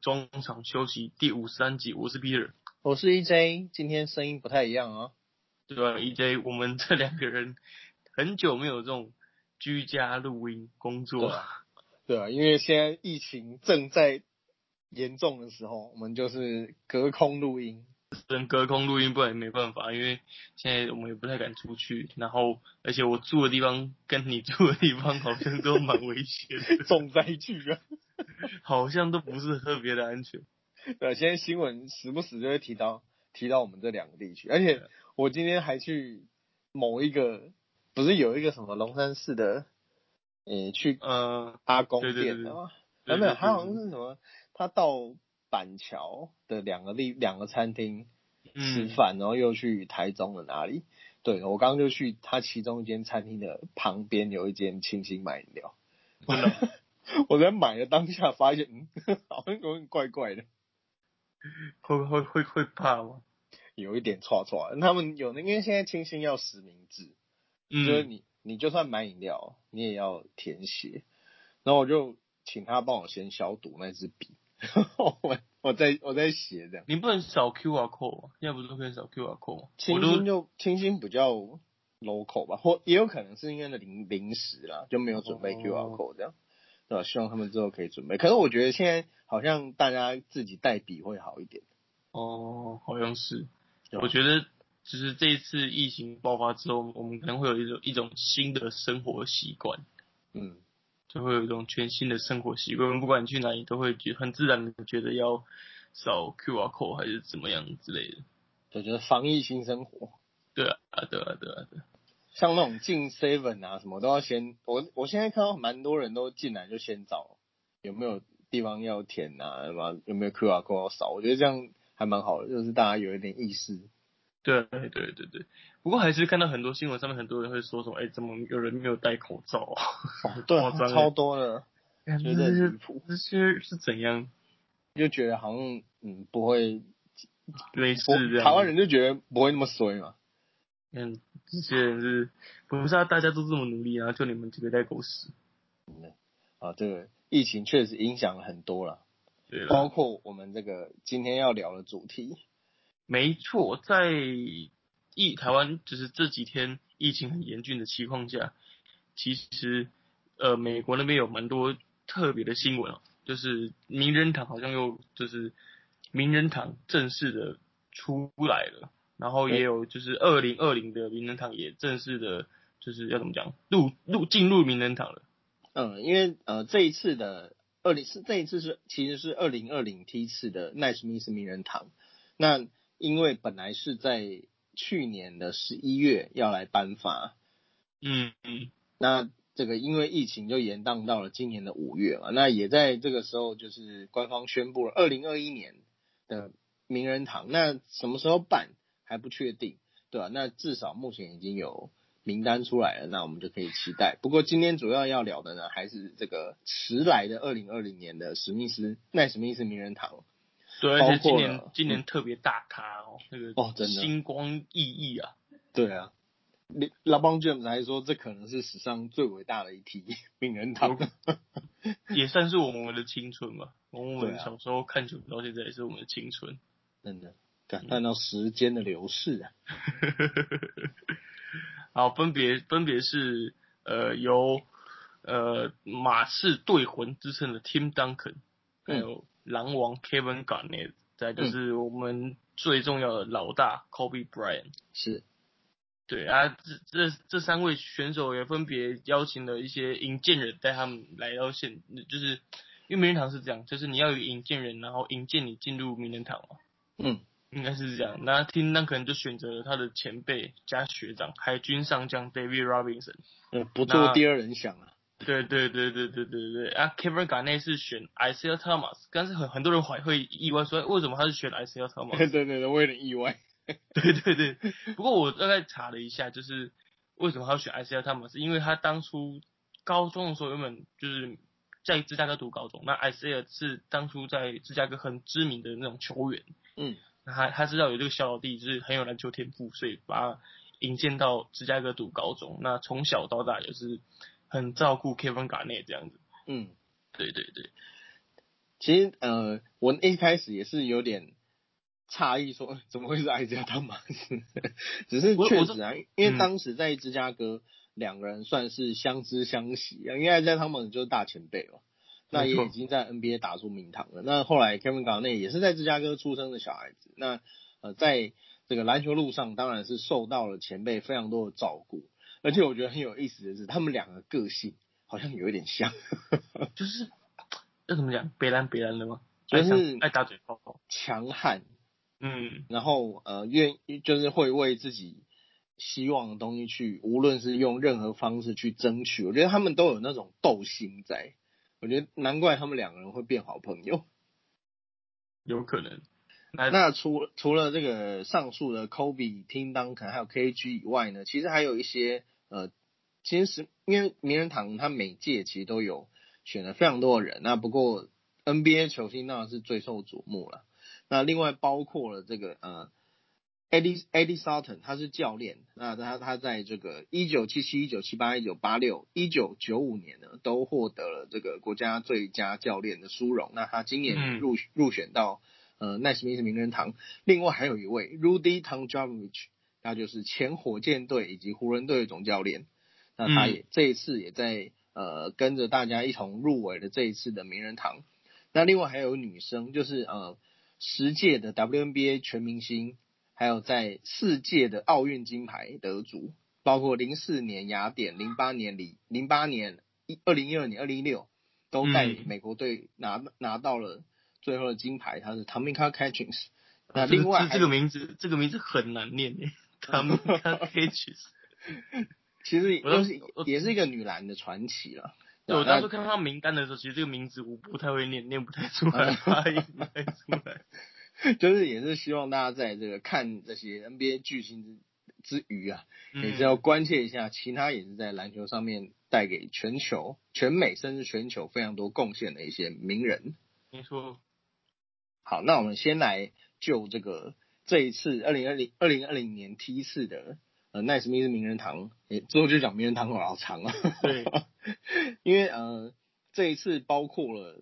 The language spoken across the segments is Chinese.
中场休息第五十三集，我是 Peter，我是 EJ，今天声音不太一样啊，对吧？EJ，我们这两个人很久没有这种居家录音工作，对啊，因为现在疫情正在严重的时候，我们就是隔空录音。跟隔空录音不然也没办法，因为现在我们也不太敢出去，然后而且我住的地方跟你住的地方好像都蛮危险的，重灾区啊，好像都不是特别的安全。对，现在新闻时不时就会提到提到我们这两个地区，而且我今天还去某一个，不是有一个什么龙山寺的，呃，去呃阿公店的吗？没有，他好像是什么，他到。板桥的两个地两个餐厅吃饭，然后又去台中的哪里？对我刚刚就去他其中一间餐厅的旁边有一间清新买饮料。我在买的当下发现，嗯，好像有点怪怪的。会会会会怕吗？有一点错错。他们有那，因为现在清新要实名制，就是你你就算买饮料，你也要填写。然后我就请他帮我先消毒那支笔。我 我在我在写这样，你不能扫 Q R code 吗？现在不是都可以扫 Q R code 吗？清新就清新比较 local 吧，或也有可能是因为那临临时啦，就没有准备 Q R code 这样，对吧？希望他们之后可以准备。可是我觉得现在好像大家自己带笔会好一点。哦，好像是。我觉得就是这一次疫情爆发之后，我们可能会有一种一种新的生活习惯。嗯。就会有一种全新的生活习惯，不管你去哪里，都会觉很自然的觉得要扫 QR code 还是怎么样之类的。对，就是防疫新生活。对啊，对啊，对啊，对。像那种进 Seven 啊什么都要先，我我现在看到蛮多人都进来就先找有没有地方要填啊，什么有没有 QR code 要扫，我觉得这样还蛮好的，就是大家有一点意识。对对对对对，不过还是看到很多新闻上面很多人会说什么，哎，怎么有人没有戴口罩啊？哦，对，超多的，觉得离谱。这些是怎样？就觉得好像嗯不会类似这样。台湾人就觉得不会那么衰嘛。嗯，这些人是不是啊？大家都这么努力啊，就你们几个在狗屎。嗯，啊，这个疫情确实影响了很多了，对，包括我们这个今天要聊的主题。没错，在疫台湾就是这几天疫情很严峻的情况下，其实呃美国那边有蛮多特别的新闻哦，就是名人堂好像又就是名人堂正式的出来了，然后也有就是二零二零的名人堂也正式的，就是要怎么讲入入进入名人堂了。嗯，因为呃这一次的二零是这一次是其实是二零二零批次的奈史密斯名人堂，那。因为本来是在去年的十一月要来颁发，嗯嗯，那这个因为疫情就延宕到了今年的五月嘛，那也在这个时候就是官方宣布了二零二一年的名人堂，那什么时候办还不确定，对吧？那至少目前已经有名单出来了，那我们就可以期待。不过今天主要要聊的呢，还是这个迟来的二零二零年的史密斯奈史密斯名人堂。对，而且今年今年特别大咖哦，那个哦，真的星光熠熠啊。对啊，拉邦 James 还说这可能是史上最伟大的一题名人堂，也算是我们的青春吧。我们小时候看球到现在也是我们的青春，真的感叹到时间的流逝啊。好，分别分别是呃由呃马氏队魂之称的 Tim Duncan，还有。狼王 Kevin Garnett，再就是我们最重要的老大 Kobe Bryant，是，对啊，这这这三位选手也分别邀请了一些引荐人带他们来到现，就是因为名人堂是这样，就是你要有引荐人，然后引荐你进入名人堂嘛，嗯，应该是这样。那听那可能就选择了他的前辈加学长海军上将 David Robinson，嗯，不做第二人想啊。对对对对对对对啊！Kevin Garnett 是选 Isaiah Thomas，但是很很多人怀会意外说，为什么他是选 Isaiah Thomas？对对对，我有点意外。对对对，不过我大概查了一下，就是为什么他要选 Isaiah Thomas？因为他当初高中的时候原本就是在芝加哥读高中，那 Isaiah 是当初在芝加哥很知名的那种球员。嗯，那他他知道有这个小老弟就是很有篮球天赋，所以把他引荐到芝加哥读高中。那从小到大也是。很照顾 Kevin Garnett 这样子，嗯，对对对，其实呃，我一开始也是有点诧异，说 怎么会是艾加汤马斯？只是确实啊，因为当时在芝加哥两个人算是相知相惜啊，因为艾加汤马斯就是大前辈嘛，那也已经在 NBA 打出名堂了。那后来 Kevin Garnett 也是在芝加哥出生的小孩子，那呃，在这个篮球路上当然是受到了前辈非常多的照顾，而且我觉得很有意思的是，他们两个个性好像有一点像，就是要怎么讲，别人别人的吗？就是爱打嘴炮，强悍，嗯，然后呃，愿就是会为自己希望的东西去，无论是用任何方式去争取，我觉得他们都有那种斗心在，我觉得难怪他们两个人会变好朋友，有可能。那除除了这个上述的 Kobe、Tim Duncan 还有 KG 以外呢，其实还有一些呃，其实因为名人堂他每届其实都有选了非常多的人，那不过 NBA 球星当然是最受瞩目了。那另外包括了这个呃，Eddie Eddie Sutton 他是教练，那他他在这个一九七七、一九七八、一九八六、一九九五年呢都获得了这个国家最佳教练的殊荣。那他今年入入选到。呃，奈斯密斯名人堂，另外还有一位 Rudy Tomjanovich，他就是前火箭队以及湖人队的总教练。那他也这一次也在呃跟着大家一同入围了这一次的名人堂。那另外还有女生，就是呃十届的 WNBA 全明星，还有在四届的奥运金牌得主，包括零四年雅典、零八年里、零八年一二零一二年、二零一六都带美国队拿拿到了。最后的金牌，他是 Tamika Catchings。那另外这个名字，这个名字很难念诶，Tamika Catchings。其实也是也是一个女篮的传奇了。对我当初看到名单的时候，其实这个名字我不太会念，念不太出来，发音不太出来。就是也是希望大家在这个看这些 NBA 巨星之之余啊，也是要关切一下其他也是在篮球上面带给全球、全美甚至全球非常多贡献的一些名人。没错。好，那我们先来就这个这一次二零二零二零二零年 T 四的呃奈斯密斯名人堂，诶，之后就讲名人堂好长啊。对，因为呃这一次包括了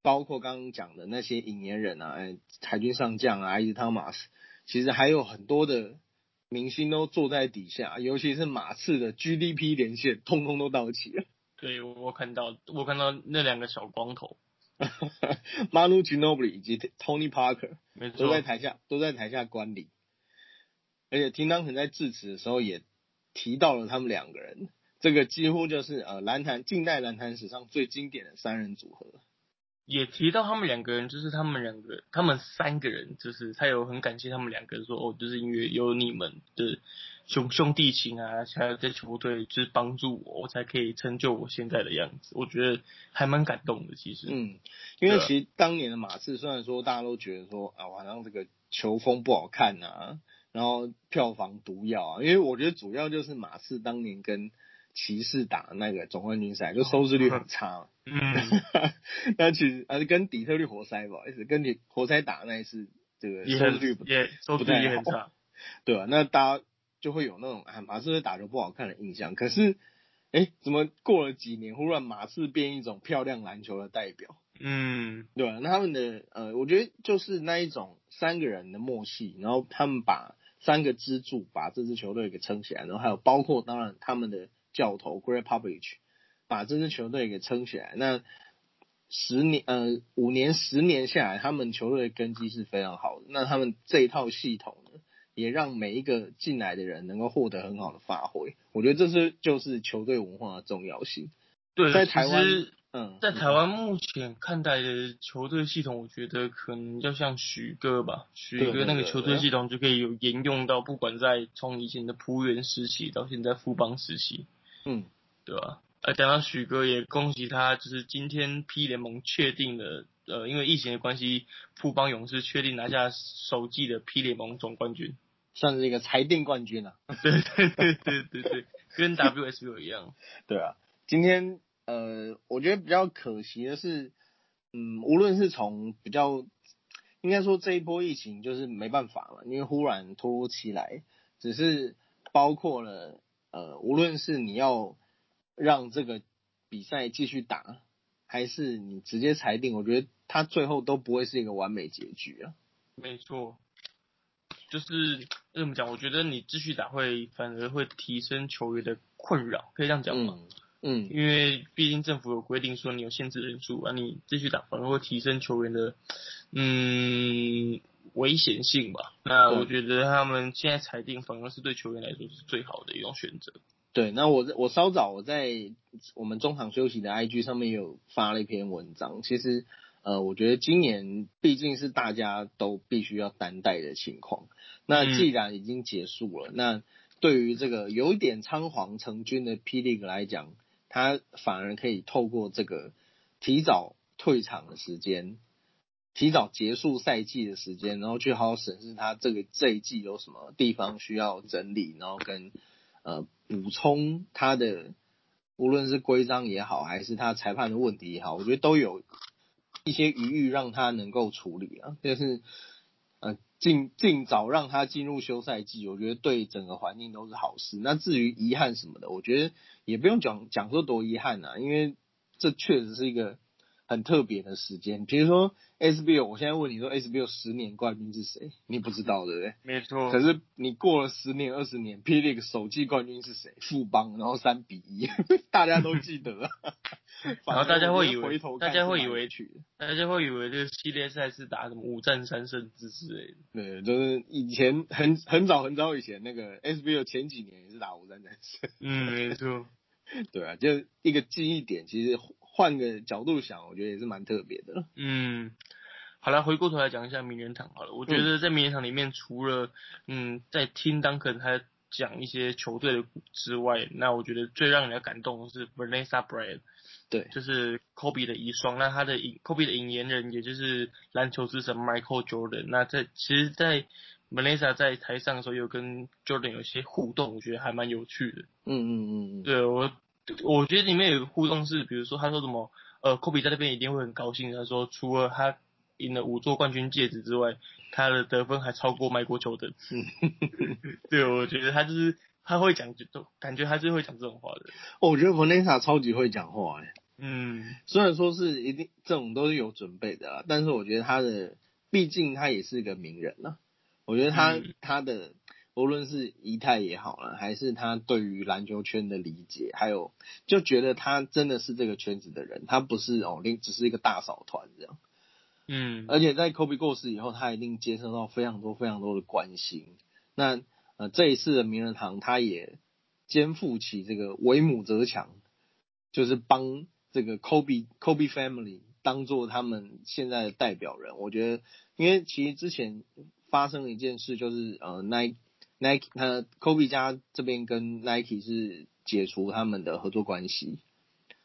包括刚刚讲的那些引言人啊，海军上将啊，伊斯汤马斯，其实还有很多的明星都坐在底下，尤其是马刺的 GDP 连线，通通都到齐了。对，我看到我看到那两个小光头。Manu Ginobili 以及 Tony Parker 都在台下都在台下观礼，而且听当肯在致辞的时候也提到了他们两个人，这个几乎就是呃篮坛近代篮坛史上最经典的三人组合。也提到他们两个人，就是他们两个，他们三个人，就是他有很感谢他们两个人，说哦，就是因为有你们的兄兄弟情啊，还有在球队就是帮助我，我才可以成就我现在的样子。我觉得还蛮感动的，其实。嗯，因为其实当年的马刺，虽然说大家都觉得说啊，好像这个球风不好看啊，然后票房毒药啊，因为我觉得主要就是马刺当年跟。骑士打那个总冠军赛，就收视率很差。嗯，那其实还是跟底特律活塞不好意思，跟你活塞打那一次，这个收视率不也收视率也很差，对吧？那大家就会有那种啊马刺队打球不好看的印象。可是，哎，怎么过了几年，忽然马刺变一种漂亮篮球的代表？嗯，对吧？那他们的呃，我觉得就是那一种三个人的默契，然后他们把三个支柱把这支球队给撑起来，然后还有包括当然他们的。教头 Greg Popovich 把这支球队给撑起来，那十年呃五年十年下来，他们球队的根基是非常好的。那他们这一套系统呢，也让每一个进来的人能够获得很好的发挥。我觉得这是就是球队文化的重要性。对，在台湾，嗯，在台湾目前看待的球队系统，我觉得可能要像许哥吧，许哥那个球队系统就可以有沿用到，不管在从以前的浦原时期到现在富邦时期。嗯，对吧？呃，讲到许哥，也恭喜他，就是今天 P 联盟确定了，呃，因为疫情的关系，富邦勇士确定拿下首季的 P 联盟总冠军，算是一个裁定冠军了。对对对对对对，跟 WSU 一样。对啊，今天呃，我觉得比较可惜的是，嗯，无论是从比较，应该说这一波疫情就是没办法了，因为忽然突如其来，只是包括了。呃，无论是你要让这个比赛继续打，还是你直接裁定，我觉得他最后都不会是一个完美结局啊。没错，就是怎么讲？我觉得你继续打会反而会提升球员的困扰，可以这样讲吗？嗯，因为毕竟政府有规定说你有限制人数啊，你继续打反而会提升球员的嗯危险性吧。那我觉得他们现在裁定反而是对球员来说是最好的一种选择。对，那我我稍早我在我们中场休息的 IG 上面有发了一篇文章。其实，呃，我觉得今年毕竟是大家都必须要担待的情况。那既然已经结束了，那对于这个有一点仓皇成军的霹雳来讲，他反而可以透过这个提早退场的时间，提早结束赛季的时间，然后去好好审视他这个这一季有什么地方需要整理，然后跟。呃，补充他的无论是规章也好，还是他裁判的问题也好，我觉得都有一些余裕让他能够处理啊。就是呃，尽尽早让他进入休赛季，我觉得对整个环境都是好事。那至于遗憾什么的，我觉得也不用讲讲说多遗憾啊，因为这确实是一个。很特别的时间，比如说 SBO，我现在问你说 SBO 十年冠军是谁？你不知道对不对？没错。可是你过了十年、二十年 p l 首季冠军是谁？富邦，然后三比一，大家都记得。然后大家会以为，大家会以为，大家会以为这个系列赛是打什么五战三胜之类的。对，就是以前很很早很早以前那个 SBO 前几年也是打五战三胜。嗯，没错。对啊，就一个记忆点，其实。换个角度想，我觉得也是蛮特别的。嗯，好了，回过头来讲一下名人堂好了。我觉得在名人堂里面，除了嗯在听 Duncan 他讲一些球队的之外，那我觉得最让人家感动的是 Vanessa Bryant，对，就是 Kobe 的遗孀。那他的 Kobe 的引言人，也就是篮球之神 Michael Jordan。那在其实，在 Vanessa 在台上的时候，有跟 Jordan 有一些互动，我觉得还蛮有趣的。嗯嗯嗯嗯，对我。我觉得里面有个互动是，比如说他说什么，呃，科比在那边一定会很高兴。他说，除了他赢了五座冠军戒指之外，他的得分还超过迈国球的。对，我觉得他就是他会讲，就感觉他是会讲这种话的。我觉得 Vanessa 超级会讲话哎。嗯，虽然说是一定这种都是有准备的啦，但是我觉得他的，毕竟他也是一个名人呐。我觉得他他的。无论是仪态也好了，还是他对于篮球圈的理解，还有就觉得他真的是这个圈子的人，他不是哦，另只是一个大嫂团这样。嗯，而且在 Kobe 过世以后，他一定接受到非常多非常多的关心。那呃，这一次的名人堂，他也肩负起这个为母则强，就是帮这个 Kobe Kobe family 当做他们现在的代表人。我觉得，因为其实之前发生了一件事，就是呃，Nike。Nike，他 Kobe 家这边跟 Nike 是解除他们的合作关系。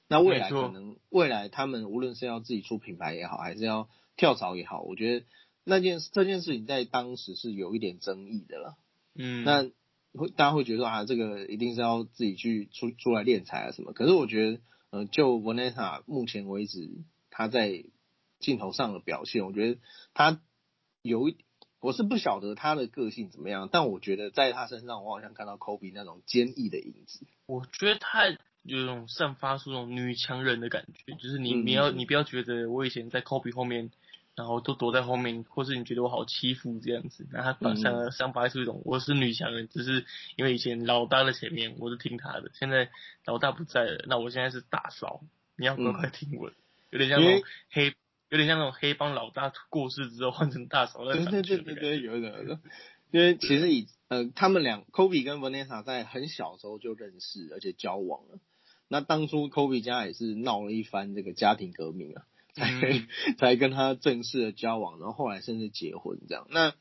那未来可能未来他们无论是要自己出品牌也好，还是要跳槽也好，我觉得那件这件事情在当时是有一点争议的了。嗯，那会大家会觉得啊，这个一定是要自己去出出来练财啊什么？可是我觉得，呃，就 Vanessa 目前为止他在镜头上的表现，我觉得他有一。我是不晓得他的个性怎么样，但我觉得在他身上，我好像看到 Kobe 那种坚毅的影子。我觉得他有种散发出那种女强人的感觉，就是你你要你不要觉得我以前在 Kobe 后面，然后都躲在后面，或是你觉得我好欺负这样子，那他反而散发出一种我是女强人，只是因为以前老大在前面，我是听他的，现在老大不在了，那我现在是大嫂，你要乖乖听我，有点像那种黑。有点像那种黑帮老大过世之后换成大嫂的感觉。对对对对对，有一点。因为其实以呃，他们俩 Kobe 跟 Vanessa 在很小时候就认识，而且交往了。那当初 Kobe 家也是闹了一番这个家庭革命啊，才 才跟他正式的交往，然后后来甚至结婚这样。那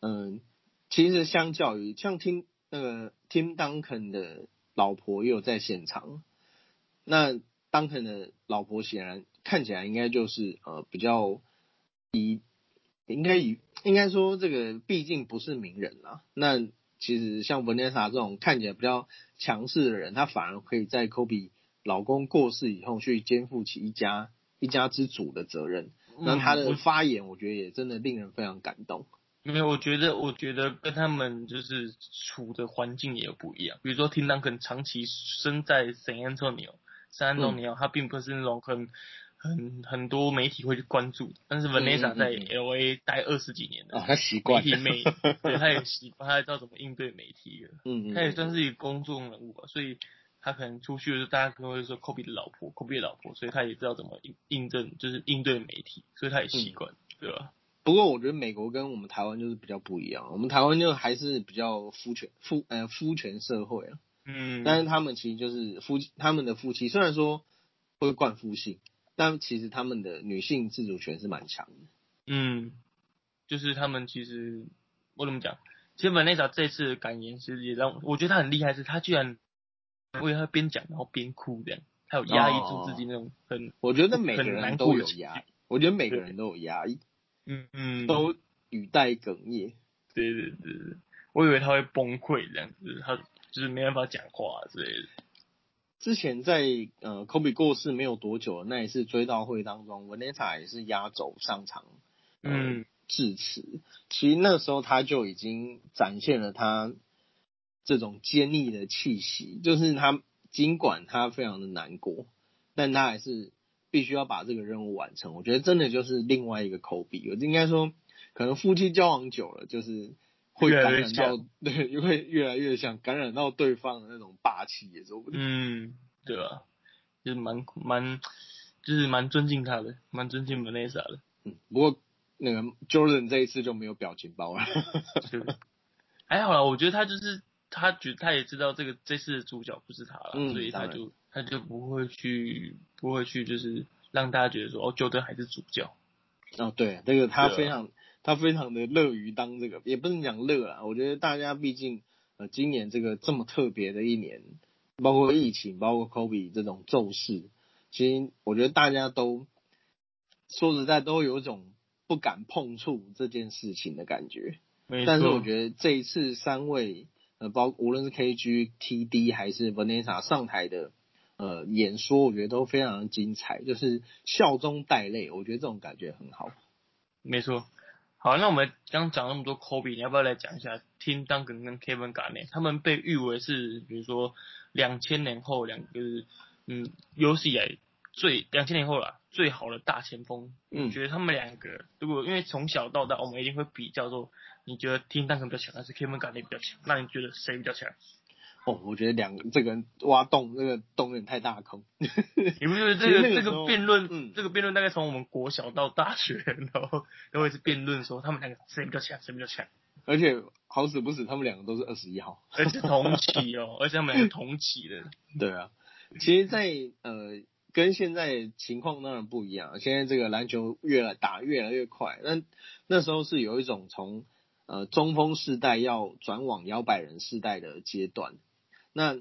嗯，其实相较于像听那个 Tim Duncan 的老婆也有在现场，那 Duncan 的老婆显然。看起来应该就是呃比较以应该以应该说这个毕竟不是名人啦。那其实像 Vanessa 这种看起来比较强势的人，他反而可以在 Kobe 老公过世以后去肩负起一家一家之主的责任。那他的发言，我觉得也真的令人非常感动。没有，我觉得我觉得跟他们就是处的环境也有不一样。比如说，听当可能长期生在 San Antonio，San Antonio 他并不是那种很。很很多媒体会去关注，但是 Vanessa 在 LA 待二十几年了，哦，他习惯媒体媒，对，他也习惯，他也知道怎么应对媒体了，嗯嗯，他也算是一个公众人物吧，所以他可能出去的时候，大家可能会说 Kobe 的老婆，Kobe 的老婆，所以他也知道怎么应应证，就是应对媒体，所以他也习惯，对吧？不过我觉得美国跟我们台湾就是比较不一样，我们台湾就还是比较夫权夫呃夫权社会啊，嗯，但是他们其实就是夫他们的夫妻虽然说会惯夫姓，但其实他们的女性自主权是蛮强的。嗯，就是他们其实我怎么讲？其实 Vanessa 这次的感言其实也让我觉得他很厉害，是他居然为他边讲然后边哭这样，他有压抑住自己那种很我觉得每个人都有压抑，我觉得每个人都有压抑，嗯嗯都语带哽咽。对对对对，我以为他会崩溃这样子，他就是没办法讲话之类的。之前在呃 Kobe 过世没有多久的那一次追悼会当中，Vanessa 也是压轴上场，呃嗯致辞。其实那时候他就已经展现了他这种坚毅的气息，就是他尽管他非常的难过，但他还是必须要把这个任务完成。我觉得真的就是另外一个 Kobe，我应该说，可能夫妻交往久了，就是会感染到，对，会越来越像感染到对方的那种霸气，也说不定。嗯，对吧？就是蛮蛮，就是蛮尊敬他的，蛮尊敬 Vanessa 的。嗯，不过那个 Jordan 这一次就没有表情包了。对，还好啦，我觉得他就是他觉他也知道这个这次的主角不是他了，嗯所以他就他就不会去不会去就是让大家觉得说哦，Jordan 还是主角。哦，对，这个他非常、他非常的乐于当这个，也不能讲乐啦。我觉得大家毕竟呃，今年这个这么特别的一年，包括疫情，包括 Kobe 这种骤逝，其实我觉得大家都说实在都有一种不敢碰触这件事情的感觉。但是我觉得这一次三位呃，包无论是 KG、TD 还是 Vanessa 上台的呃演说，我觉得都非常的精彩，就是笑中带泪，我觉得这种感觉很好。没错。好，那我们刚讲那么多 Kobe，你要不要来讲一下 Tim Duncan 跟 Kevin Garnett？他们被誉为是，比如说两千年后两个，嗯，有史以来最两千年后啦最好的大前锋。嗯你觉得他们两个，如果因为从小到大我们一定会比较说，你觉得 Tim Duncan 比较强，还是 Kevin Garnett 比较强？那你觉得谁比较强？哦，我觉得两个这个人挖洞，这个洞有点太大坑。你不觉得这个这个辩论，嗯这个辩论大概从我们国小到大学，然后都会是辩论说他们两个谁比较强，谁比较强。而且好死不死，他们两个都是二十一号。而且同期哦，而且他们两个同期的，对啊，其实在，呃跟现在情况当然不一样，现在这个篮球越来打越来越快，但那时候是有一种从呃中锋世代要转往摇摆人世代的阶段，那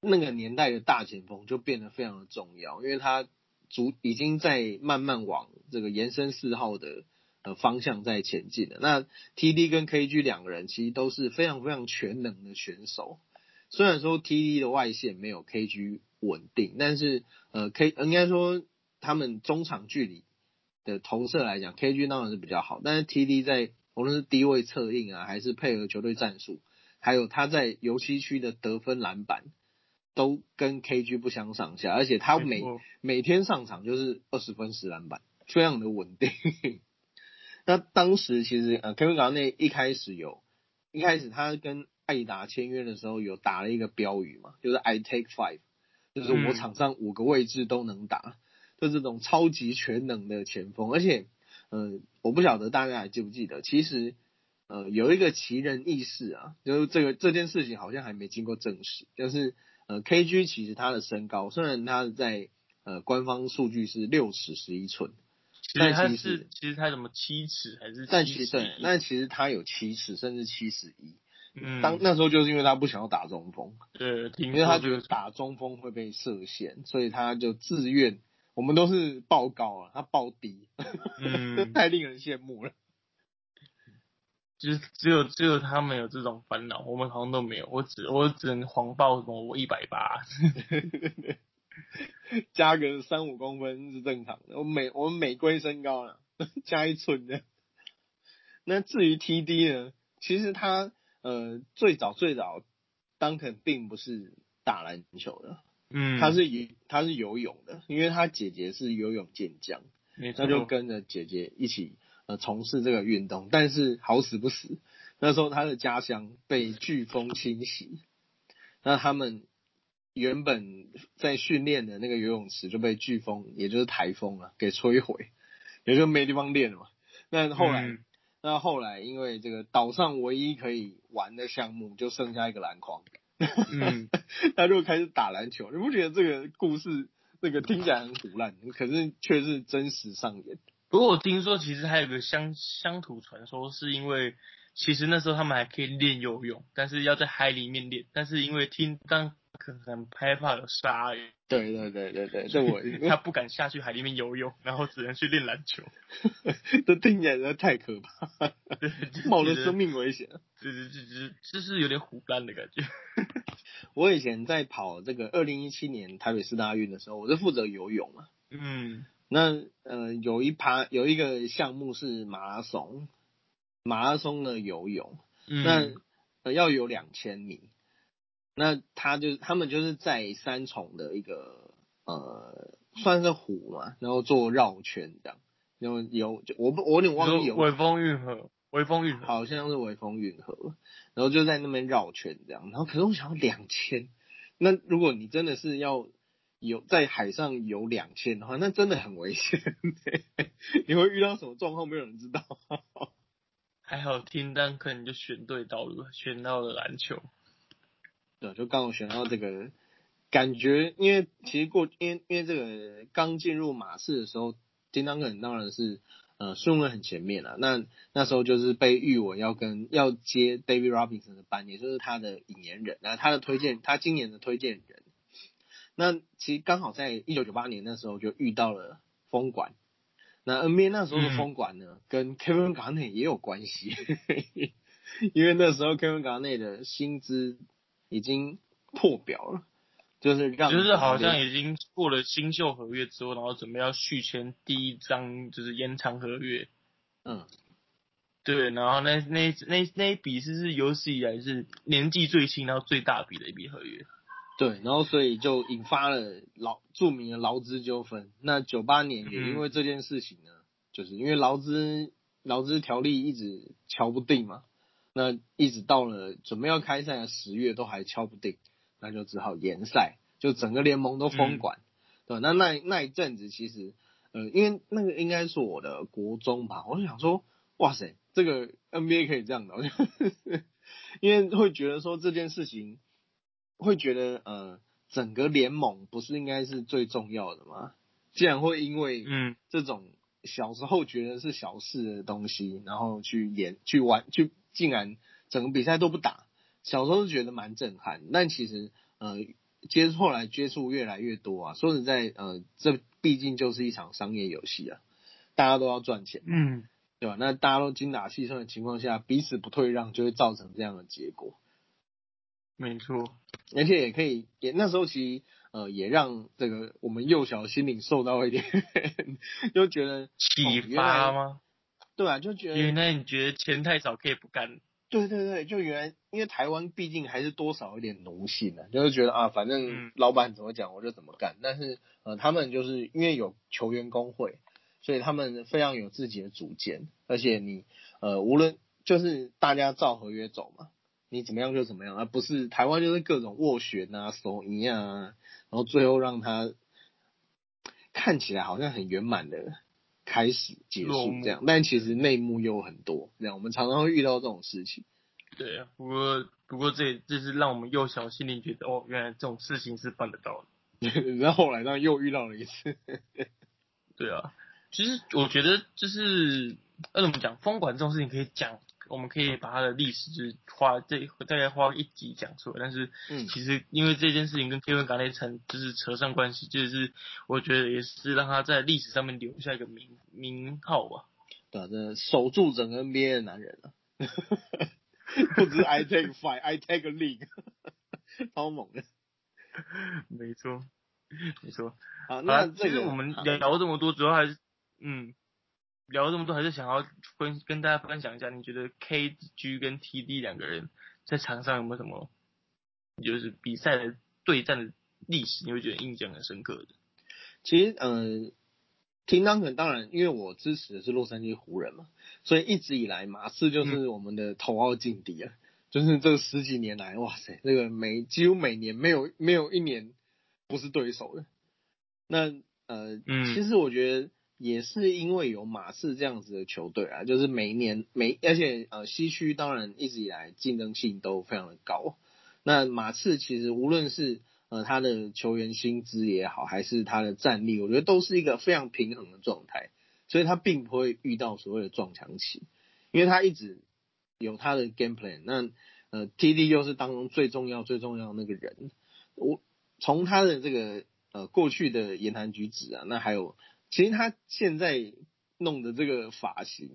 那个年代的大前锋就变得非常的重要，因为他足已经在慢慢往这个延伸四号的呃方向在前进了。那 TD 跟 KG 两个人其实都是非常非常全能的选手，虽然说 TD 的外线没有 KG 稳定，但是呃 K 应该说他们中场距离的投射来讲，KG 当然是比较好，但是 TD 在无论是低位策应啊，还是配合球队战术，还有他在游戏区的得分篮板，都跟 KG 不相上下，而且他每每天上场就是二十分十篮板，非常的稳定。那当时其实呃，Kevin Garnett 一开始有，一开始他跟艾达签约的时候有打了一个标语嘛，就是 I take five，就是我嗯场上五个位置都能打，就这种超级全能的前锋，而且呃，我不晓得大家还记不记得，其实呃有一个奇人异事啊，就是这个这件事情好像还没经过证实，就是呃 KG 其实他的身高虽然他在呃官方数据是六尺十一寸，其实他但其实是其实他什么七尺还是但七尺其实对，但其实他有七尺甚至七十一。嗯，当那时候就是因为他不想要打中锋，对，因为他觉得打中锋会被设限，所以他就自愿。我们都是报高啊，他报低，嗯 太令人羡慕了。就是只有只有他们有这种烦恼，我们好像都没有。我只我只能谎报什么我一百八，加个三五公分是正常的。我每我们每规身高了，加一寸的。那至于 TD 呢？其实他呃最早最早，Duncan 并不是打篮球的，嗯，他是游他是游泳的，因为他姐姐是游泳健将，没错那就跟着姐姐一起呃从事这个运动，但是好死不死，那时候他的家乡被飓风侵袭，那他们原本在训练的那个游泳池就被飓风，也就是台风啊给摧毁，也就没地方练了嘛。那后来，嗯那后来因为这个岛上唯一可以玩的项目就剩下一个篮筐，嗯，他就开始打篮球。你不觉得这个故事那个听起来很胡乱，可是却是真实上演？不过我听说其实还有个乡乡土传说，是因为其实那时候他们还可以练游泳，但是要在海里面练，但是因为听当可能害怕有鲨鱼，对对对对对，这我 他不敢下去海里面游泳，然后只能去练篮球，这听起来真的太可怕，冒着生命危险。这这这这这是有点虎烂的感觉。我以前在跑这个二零一七年台北市大运的时候，我是负责游泳嘛。嗯那呃，有一趴有一个项目是马拉松，马拉松的游泳，嗯，那呃要有两千米。那他就他们就是在三重的一个呃算是湖嘛，然后做绕圈这样，然后游就我不我有点忘记有微风运河，微风运河，好像是微风运河，然后就在那边绕圈这样，然后可是我想要两千，那如果你真的是要游在海上游两千的话，那真的很危险，你会遇到什么状况没有人知道。还好听，但可能就选对道路，选到了篮球。对，就刚好选到这个感觉，因为其实过因为因为这个刚进入马市的时候，叮当可能当然是呃顺位很前面了。那那时候就是被誉为要跟要接 David Robinson 的班，也就是他的引言人，那他的推荐，他今年的推荐人。那其实刚好在一九九八年那时候就遇到了风管。那 NBA 那时候的风管呢，跟 Kevin Garnett 也有关系，因为那时候 Kevin Garnett 的薪资已经破表了，就是让就是好像已经过了新秀合约之后，然后准备要续签第一张就是延长合约。嗯，对，然后那那那那一笔是是有史以来是年纪最轻，然后最大笔的一笔合约。对，然后所以就引发了劳著名的劳资纠纷。那九八年也因为这件事情呢，就是因为劳资劳资条例一直敲不定嘛，那一直到了准备要开赛的十月都还敲不定，那就只好延赛，就整个联盟都封管。对，那那那一阵子其实，呃，因为那个应该是我的国中吧，我就想说，哇塞，这个 NBA 可以这样的，因为会觉得说这件事情。会觉得呃，整个联盟不是应该是最重要的吗？竟然会因为嗯这种小时候觉得是小事的东西，然后去演去玩，去竟然整个比赛都不打，小时候是觉得蛮震撼。但其实呃，接后来接触越来越多啊，说实在呃，这毕竟就是一场商业游戏啊，大家都要赚钱，嗯，对吧？那大家都精打细算的情况下，彼此不退让，就会造成这样的结果。没错，而且也可以，也那时候其实呃，也让这个我们幼小心灵受到一点，就觉得启发吗？对啊，就觉得原来你觉得钱太少可以不干？对对对，就原来因为台湾毕竟还是多少有点奴性的，就是觉得啊，反正嗯老板怎么讲我就怎么干。但是呃，他们就是因为有球员工会，所以他们非常有自己的主见，而且你呃，无论就是大家照合约走嘛。你怎么样就怎么样，而不是台湾就是各种斡旋啊、手淫啊，然后最后让他看起来好像很圆满的开始结束这样，但其实内幕又很多，这样我们常常会遇到这种事情。对啊，不过不过这这是让我们幼小心灵觉得哦，原来这种事情是办得到的。然后后来呢又遇到了一次。对啊，其实我觉得就是要怎么讲，风管这种事情可以讲。我们可以把它的历史就是花这大概花一集讲出来，但是嗯其实因为这件事情跟 Kevin Garnett 成就是扯上关系，就是我觉得也是让他在历史上面留下一个名名号吧。对啊，这守住整个 NBA 的男人啊，不止 I take five, I take a league，超猛的。没错，没错。啊，那这个我们聊这么多，主要还是嗯。聊了这么多，还是想要分跟大家分享一下，你觉得 KG 跟 TD 两个人在场上有没有什么，就是比赛的对战的历史你会觉得印象很深刻的？其实，嗯、听当肯当然，因为我支持的是洛杉矶湖人嘛，所以一直以来马刺就是我们的头号劲敌啊。就是这十几年来，哇塞，这个每几乎每年没有没有一年不是对手的。那呃，嗯其实我觉得也是因为有马刺这样子的球队啊，就是每一年每而且呃西区当然一直以来竞争性都非常的高。那马刺其实无论是呃他的球员薪资也好，还是他的战力，我觉得都是一个非常平衡的状态，所以他并不会遇到所谓的撞墙期，因为他一直有他的 game plan。那呃，TD 又是当中最重要最重要那个人，我从他的这个呃过去的言谈举止啊，那还有其实他现在弄的这个发型，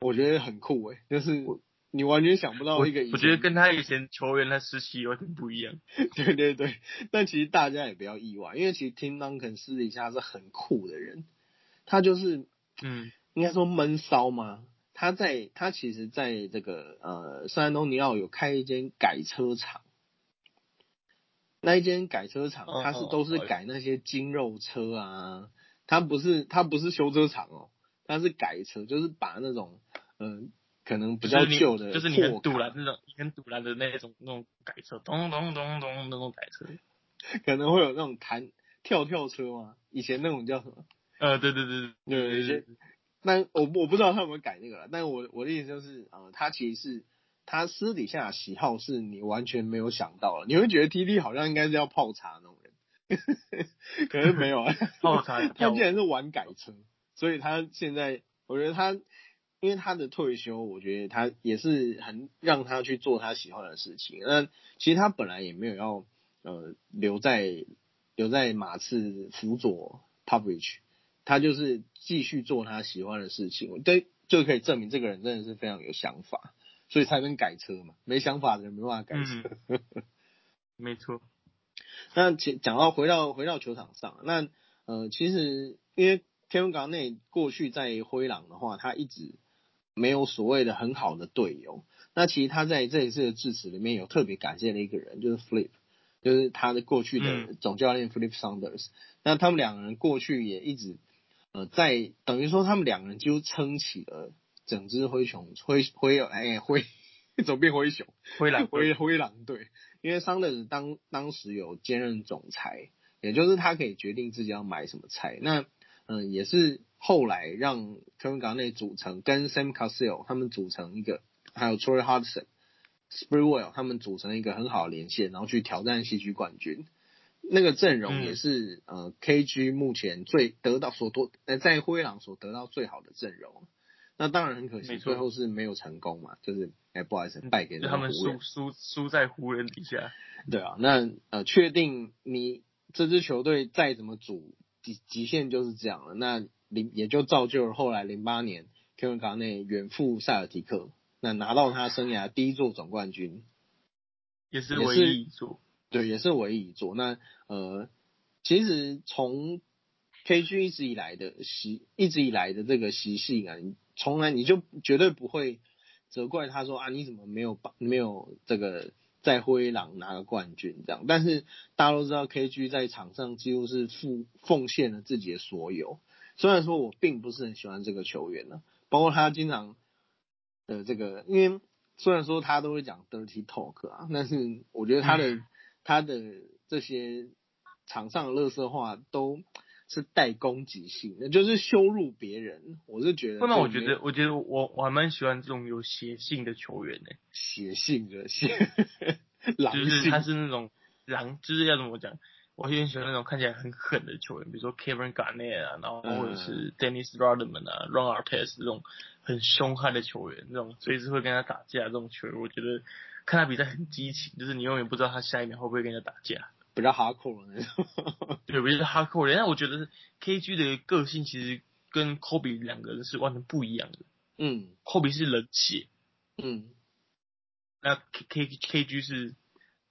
我觉得很酷诶、就是你完全想不到我一个我觉得跟他以前球员的时期有点不一样。对对对，但其实大家也不要意外，因为其实 Tim Duncan 私底下是很酷的人，他就是嗯应该说闷骚嘛。他在他其实在这个呃圣安东尼奥有开一间改车厂，那一间改车厂哦它是都是改那些精肉车啊，它不是它不是修车厂哦，它是改车，就是把那种嗯、呃可能比较旧的就是你很堵拦那种，你很堵拦的那种那种改车，咚咚咚咚那种改车。可能会有那种弹跳跳车嘛，以前那种叫什么？呃，对对对对有一些但我我不知道他有没有改那个了，但我我的意思就是，呃，它其实是他私底下的喜好是你完全没有想到的，你会觉得 T T 好像应该是要泡茶那种人，可是没有啊，泡茶他竟然是玩改车，所以他现在我觉得他因为他的退休，我觉得他也是很让他去做他喜欢的事情。那其实他本来也没有要呃留在留在马刺辅佐 Popovich，他就是继续做他喜欢的事情，对，就可以证明这个人真的是非常有想法，所以才能改车嘛。没想法的人没办法改车。没错。那其讲到回到回到球场上，那呃，其实因为天文港内过去在灰狼的话，他一直没有所谓的很好的队友。那其实他在这一次的致辞里面有特别感谢的一个人，就是 Flip，就是他的过去的嗯总教练 Flip Saunders。那他们两个人过去也一直呃在等于说他们两个人几乎撑起了整支灰熊灰灰哎灰 怎么变灰熊？灰狼灰灰狼队，因为桑德斯当当时有兼任总裁，也就是他可以决定自己要买什么菜。那嗯，也是后来让 Kevin Garnett 组成跟 Sam Cassell 他们组成一个，还有 Troy Hudson、Sprewell 他们组成一个很好的连线，然后去挑战西区冠军。那个阵容嗯也是、呃 KG 目前最得到所多呃在灰狼所得到最好的阵容。那当然很可惜，最后是没有成功嘛，就是哎、不好意思败给就他们输。输输在湖人底下。对啊，那呃，确定你这支球队再怎么组，极极限就是这样了。那零也就造就了后来零八年 Kevin Garnett 远赴塞尔提克，那拿到他生涯第一座总冠军，也是唯一一座。对，也是唯一一座。那呃，其实从 KG 一直以来的习，一直以来的这个习性啊，你从来你就绝对不会责怪他说啊，你怎么没有把没有这个在灰狼拿个冠军这样。但是大家都知道 KG 在场上几乎是付奉献了自己的所有。虽然说我并不是很喜欢这个球员呢、包括他经常的这个，因为虽然说他都会讲 dirty talk 啊，但是我觉得他的、嗯他的这些场上的乐色话都是带攻击性的，就是羞辱别人。我是觉得不那我觉得，我觉得我我还蛮喜欢这种有血性的球员呢、血性的血 狼就是他是那种狼，就是要怎么讲？我有点喜欢那种看起来很狠的球员，比如说 Kevin Garnett 啊，然后或者是 Dennis Rodman 啊、Ron Artest 这种很凶悍的球员，这种随时会跟他打架这种球员，我觉得看他比赛很激情，就是你永远不知道他下一秒会不会跟人家打架。比较 hardcore 的那种。对，不是 hardcore 人，但我觉得 KG 的个性其实跟 Kobe 两个人是完全不一样的。嗯 Kobe 是冷血，嗯，那 K K KG 是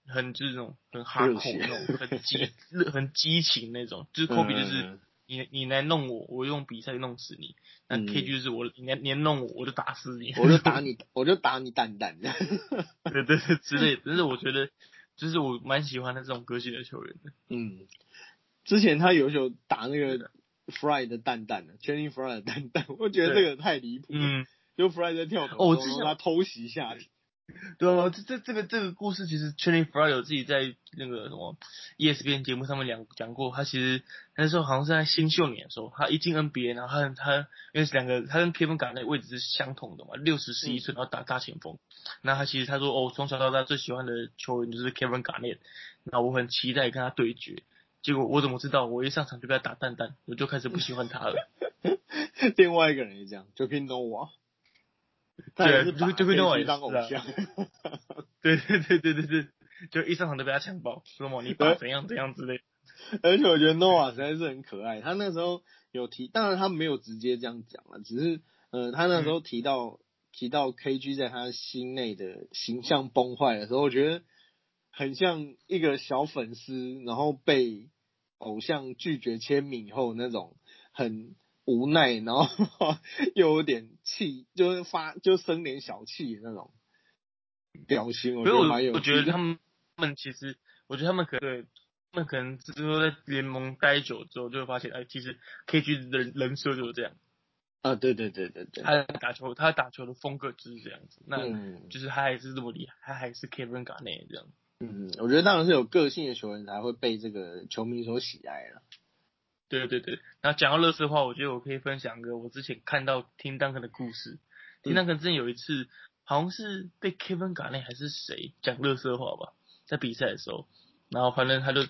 很就是那种很热 hardcore 血那种很激热很激情那种，就是 Kobe 就是嗯你你来弄我，我用比赛弄死你。那嗯 KG 就是我你来你来弄我，我就打死你。我就打你，我就打你蛋蛋。对对对之类的。但是我觉得就是我蛮喜欢他这种个性的球员的。嗯，之前他有一球打那个 Fry 的蛋蛋的 Jenny Fry 的蛋蛋，我觉得这个太离谱了。嗯，就 Fry 在跳投，哦我之前然后他偷袭下体。对啊，这这这个这个故事其实 Channing Frye 有自己在那个什么 ESPN 节目上面讲讲过，他其实那时候好像是在新秀年的时候，他一进 NBA，然后他他因为是两个他跟 Kevin Garnett 的位置是相同的嘛，六十十一岁，然后打大前锋。那他其实他说哦，从小到大最喜欢的球员就是 Kevin Garnett，那我很期待跟他对决。结果我怎么知道？我一上场就被他打蛋蛋，我就开始不喜欢他了。另外一个人也这样 j o k i 是就就跟 Noah 也是当偶啊像。对对对对对对，就一上场就被他强暴，说嘛你爸怎样怎样之类。而且我觉得 Noah 实在是很可爱。他那时候有提，当然他没有直接这样讲了，只是呃，他那时候提到、提到 KG 在他心内的形象崩坏的时候，我觉得很像一个小粉丝，然后被偶像拒绝签名以后那种很无奈，然后 又有点气，就是发就生点小气的那种表情，我觉得蛮有我趣的。觉得他们他们其实，我觉得他们可能他们可能只是说在联盟待久之后，就会发现，哎，其实 KG 的人人设就是这样，啊，对对对对对，他打球他打球的风格就是这样子，那嗯就是他还是这么厉害，他还是 Kevin Garnett 这样。嗯，我觉得当然是有个性的球员才会被这个球迷所喜爱了。对对对，然后讲到乐色话，我觉得我可以分享个我之前看到听 Duncan 的故事。听 Duncan 之前有一次，好像是被 Kevin 还是谁讲乐色话吧，在比赛的时候，然后反正他就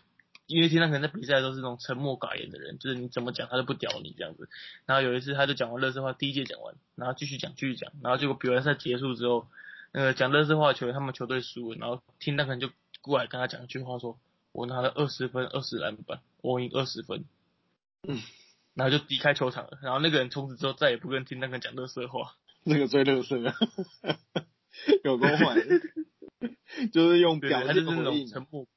因为听 Duncan 在比赛都是那种沉默寡言的人，就是你怎么讲他都不屌你这样子。然后有一次他就讲完乐色话，第一届讲完，然后继续讲继续讲，然后结果比完赛结束之后，那个讲乐色话的球员他们球队输了，然后听 Duncan 就过来跟他讲一句话说：“我拿了二十分，二十篮板，我赢二十分。”嗯，然后就离开球场了。然后那个人从此之后再也不跟听那个讲乐色话。那个最乐色啊，有够坏，就是用对，表现回应。种沉默，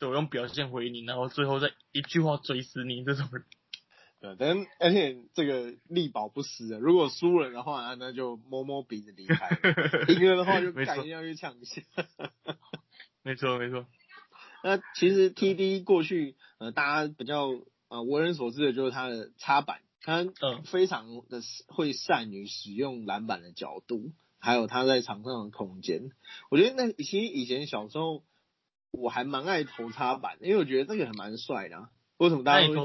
对，我用表现回你，然后最后再一句话追死你这种人。对，但而且这个力保不失啊。如果输了的话，那就摸摸鼻子离开；赢了的话，就没错赶紧要去抢一下。没错没错，那其实 TD 过去呃，大家比较呃为人所知的就是他的插板，他嗯非常的会善于使用篮板的角度，还有他在场上的空间。我觉得那其实以前小时候我还蛮爱投插板的，因为我觉得这个还蛮帅的、啊。为什么大家会觉得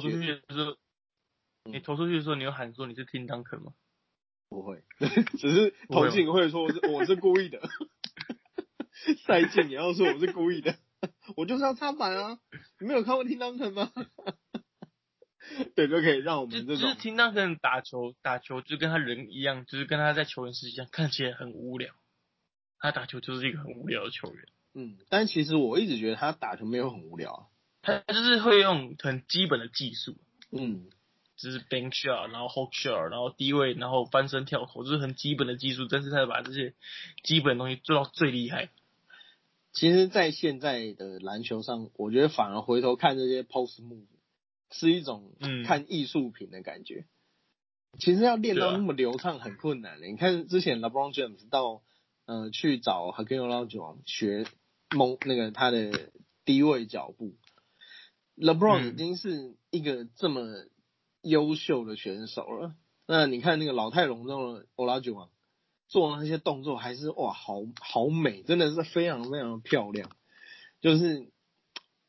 你投出去的时候，你有喊说你是听 Duncan 吗？不会？只是投进会说我是我是故意的，赛进也要说我是故意的，我就是要插板啊！你没有看过听当肯吗？对，就可以让我们这种就是听 Duncan 打球打球，就跟他人一样，就是跟他在球员时期一样，看起来很无聊。他打球就是一个很无聊的球员。嗯，但其实我一直觉得他打球没有很无聊啊。他就是会用很基本的技术，嗯，就是 bank shot，然后 hook shot，然后低位，然后翻身跳投，就是很基本的技术。但是他把这些基本的东西做到最厉害。其实，在现在的篮球上，我觉得反而回头看这些 post move 是一种嗯看艺术品的感觉。其实要练到那么流畅很困难的。你看之前 LeBron James 到呃去找 Hakeem Olajuwon 学蒙那个他的低位脚步，LeBron 嗯已经是一个这么优秀的选手了。那你看那个老态龙钟的 Olajuwon 做那些动作，还是哇，好好美，真的是非常非常漂亮。就是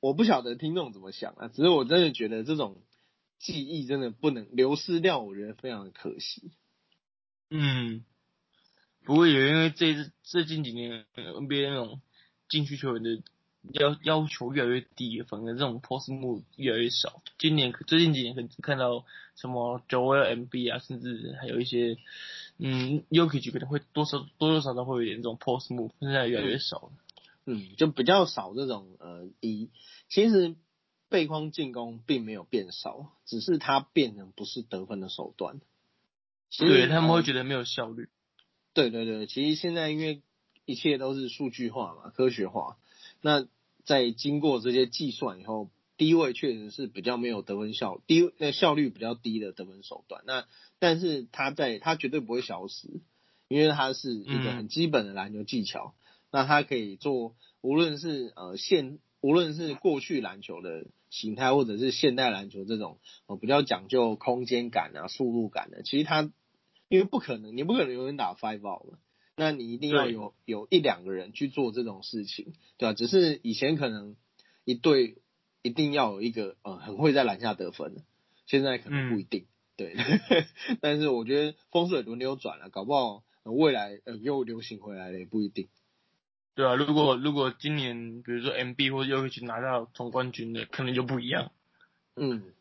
我不晓得听众怎么想啊，只是我真的觉得这种记忆真的不能流失掉，我觉得非常的可惜。嗯，不过也因为这这近几年 NBA 那种禁区球员的要要求越来越低，反而这种 post move 越来越少。今年最近几年可能看到什么 Joel MB 啊，甚至还有一些嗯 y o k i 可能会多少多多少少会有点这种 post move，现在越来越少了。就比较少这种呃，一其实背框进攻并没有变少，只是它变成不是得分的手段。对他们会呃觉得没有效率。对对对，其实现在因为一切都是数据化嘛，科学化，那在经过这些计算以后，低位确实是比较没有得分效低那效率比较低的得分手段。那但是它在它绝对不会消失，因为它是一个嗯很基本的篮球技巧。那他可以做无论是呃现，无论是过去篮球的形态，或者是现代篮球这种呃比较讲究空间感啊、速度感的，其实他因为不可能，你不可能永远打 five out 嘛，那你一定要有有一两个人去做这种事情，对吧、只是以前可能一队一定要有一个呃很会在篮下得分的，现在可能不一定。对，但是我觉得风水轮流转了，搞不好、呃未来呃又流行回来了也不一定。对啊，如果如果今年比如说 MB 或者又去拿到总冠军的，可能就不一样。嗯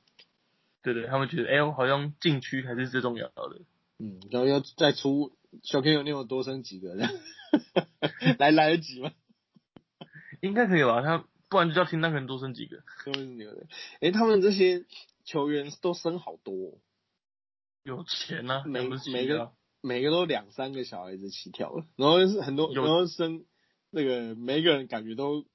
对对，他们觉得哎、我好像禁区还是最重要的。嗯，然后要再出小 K 有那种多生几个人，来来得及吗？应该可以吧？他不然就叫听那可能多生几个。哎、他们这些球员都生好多、哦，有钱呐、啊，每每个啊每个都两三个小孩子起跳了，然后是很多，有然后生那个每一个人感觉都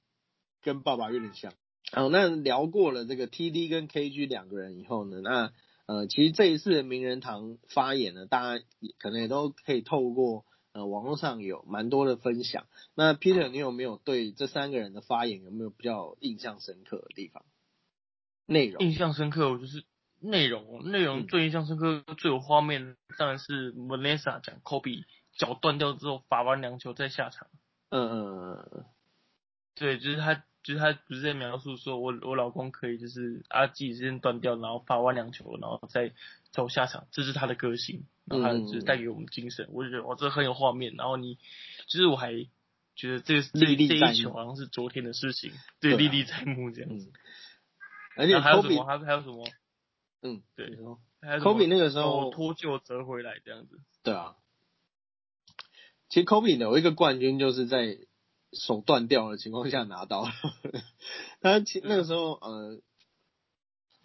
跟爸爸有点像。哦，那聊过了这个 TD 跟 KG 两个人以后呢，那呃，其实这一次的名人堂发言呢，大家也可能也都可以透过呃网络上有蛮多的分享。那 Peter，你有没有对这三个人的发言有没有比较印象深刻的地方？内容？印象深刻，我就是内容，内容嗯最印象深刻、最有画面，当然是 Vanessa 讲 Kobe 脚断掉之后罚完两球再下场。嗯嗯嗯对，就是他，就是他不是在描述说我我老公可以就是啊自己之间断掉，然后发完两球，然后再走下场，这是他的个性，然后他嗯就是带给我们精神，我就觉得哇这很有画面。然后你就是我还觉得这个这这一球好像是昨天的事情，对，历历在目这样子。嗯，而且还有什么还还有什么？嗯，对你说还有什么 Kobe 那个时候哦脱臼折回来这样子。对啊，其实 Kobe 有一个冠军就是在手断掉的情况下拿到了，他其那个时候呃，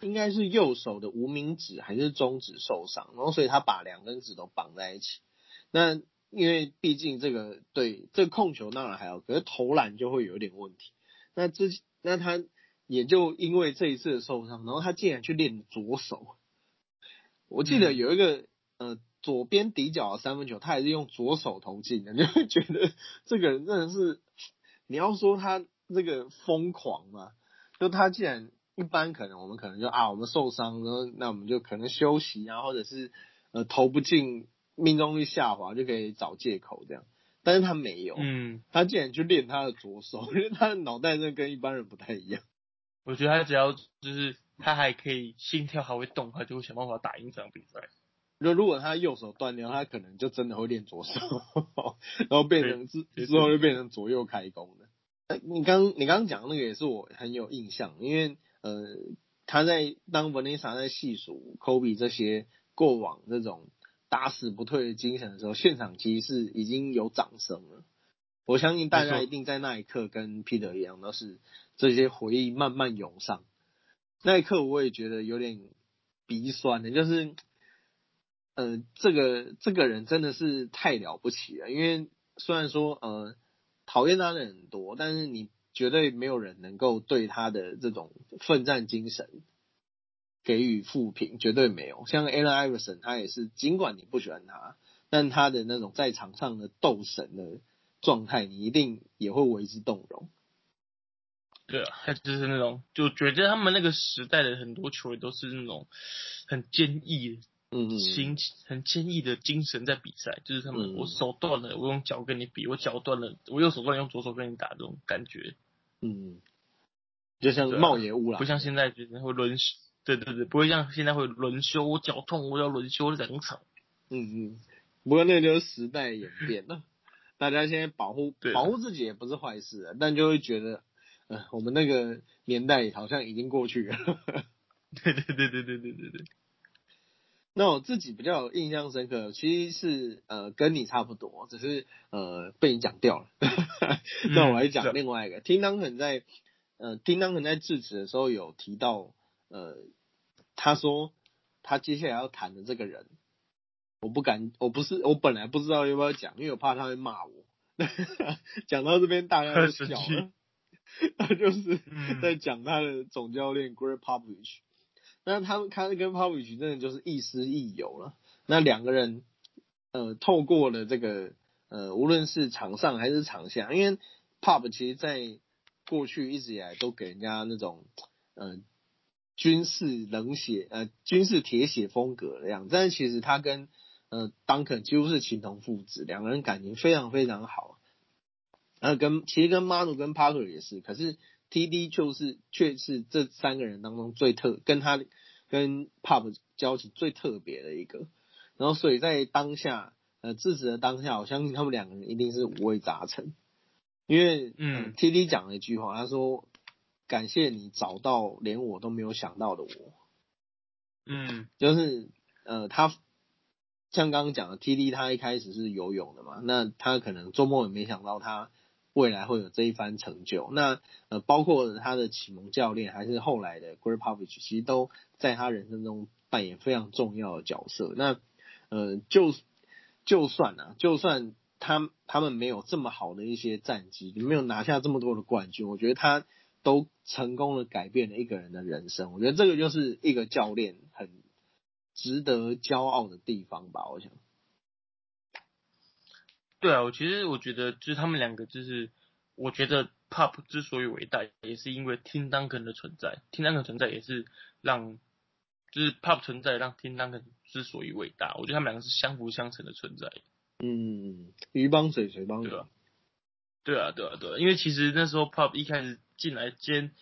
应该是右手的无名指还是中指受伤，然后所以他把两根指头绑在一起。那因为毕竟这个对这个控球当然还好，可是投篮就会有点问题。那之那他也就因为这一次的受伤，然后他竟然去练左手。我记得嗯有一个、呃左边底角的三分球，他也是用左手投进的，就会觉得这个人真的是，你要说他这个疯狂嘛，就他既然一般可能我们可能就啊我们受伤，然后那我们就可能休息啊，或者是呃投不进，命中率下滑就可以找借口这样，但是他没有，嗯，他竟然去练他的左手，因为他的脑袋真的跟一般人不太一样。我觉得他只要就是他还可以心跳还会动，他就会想办法打赢这场比赛。就如果他右手断掉，他可能就真的会练左手，然后变成之之后就变成左右开弓的。呃你刚你刚刚讲那个也是我很有印象，因为呃他在当 Vanessa 在细数 Kobe 这些过往这种打死不退的精神的时候，现场其实是已经有掌声了。我相信大家一定在那一刻跟 Peter 一样，都是这些回忆慢慢涌上。那一刻我也觉得有点鼻酸的，就是，呃，这个这个人真的是太了不起了。因为虽然说呃讨厌他的人很多，但是你绝对没有人能够对他的这种奋战精神给予负评，绝对没有。像 Allen Iverson，他也是，尽管你不喜欢他，但他的那种在场上的斗神的状态，你一定也会为之动容。对啊，他就是那种，就觉得他们那个时代的很多球员都是那种很坚毅嗯嗯心，很坚毅的精神在比赛，就是他们、嗯。我手断了，我用脚跟你比，我脚断了，我右手断了用左手跟你打这种感觉，嗯，就像对啊茂野乌朗，不像现在就是会轮休，对对对，不会像现在会轮休，我脚痛我要轮休两场，嗯嗯，不过那就是时代演变了，大家现在保护保护自己也不是坏事啊，但就会觉得，呃，我们那个年代好像已经过去了。对对对对对对对对，那我自己比较有印象深刻，其实是呃跟你差不多，只是呃被你讲掉了。那我来讲另外一个，听当肯在呃听当肯在致辞的时候有提到，呃他说他接下来要谈的这个人，我不敢，我不是我本来不知道要不要讲，因为我怕他会骂我。讲到这边大家都笑了，他就是嗯在讲他的总教练 Greg Popovich。那他们他跟 Popovich 真的就是亦师亦友了。那两个人呃透过了这个呃无论是场上还是场下，因为 Pop 其实在过去一直以来都给人家那种呃军事冷血呃军事铁血风格的样子，但是其实他跟呃 Duncan 几乎是情同父子，两个人感情非常非常好。然后跟其实跟 Manu 跟 Parker 也是，可是 TD 就是却是这三个人当中最特跟他跟 Pub 交情最特别的一个。然后所以在当下呃制止的当下，我相信他们两个人一定是五味杂陈。因为嗯，TD 讲了一句话，他说：“感谢你找到连我都没有想到的我。”嗯就是呃，他像刚刚讲的，TD 他一开始是游泳的嘛，那他可能做梦也没想到他未来会有这一番成就。那呃，包括他的启蒙教练，还是后来的 Greg Popovich，其实都在他人生中扮演非常重要的角色。那呃，就就算啊，就算他他们没有这么好的一些战绩，没有拿下这么多的冠军，我觉得他都成功的改变了一个人的人生。我觉得这个就是一个教练很值得骄傲的地方吧。我想，对啊，我其实我觉得就是他们两个就是，我觉得 Pop 之所以伟大，也是因为 Tim Duncan 的存在，Tim Duncan 存在也是让就是 Pop 存在让 Tim Duncan 之所以伟大，我觉得他们两个是相辅相成的存在。嗯，鱼帮水，水帮鱼对啊。对啊，对啊，对啊，因为其实那时候 Pop 一开始进来兼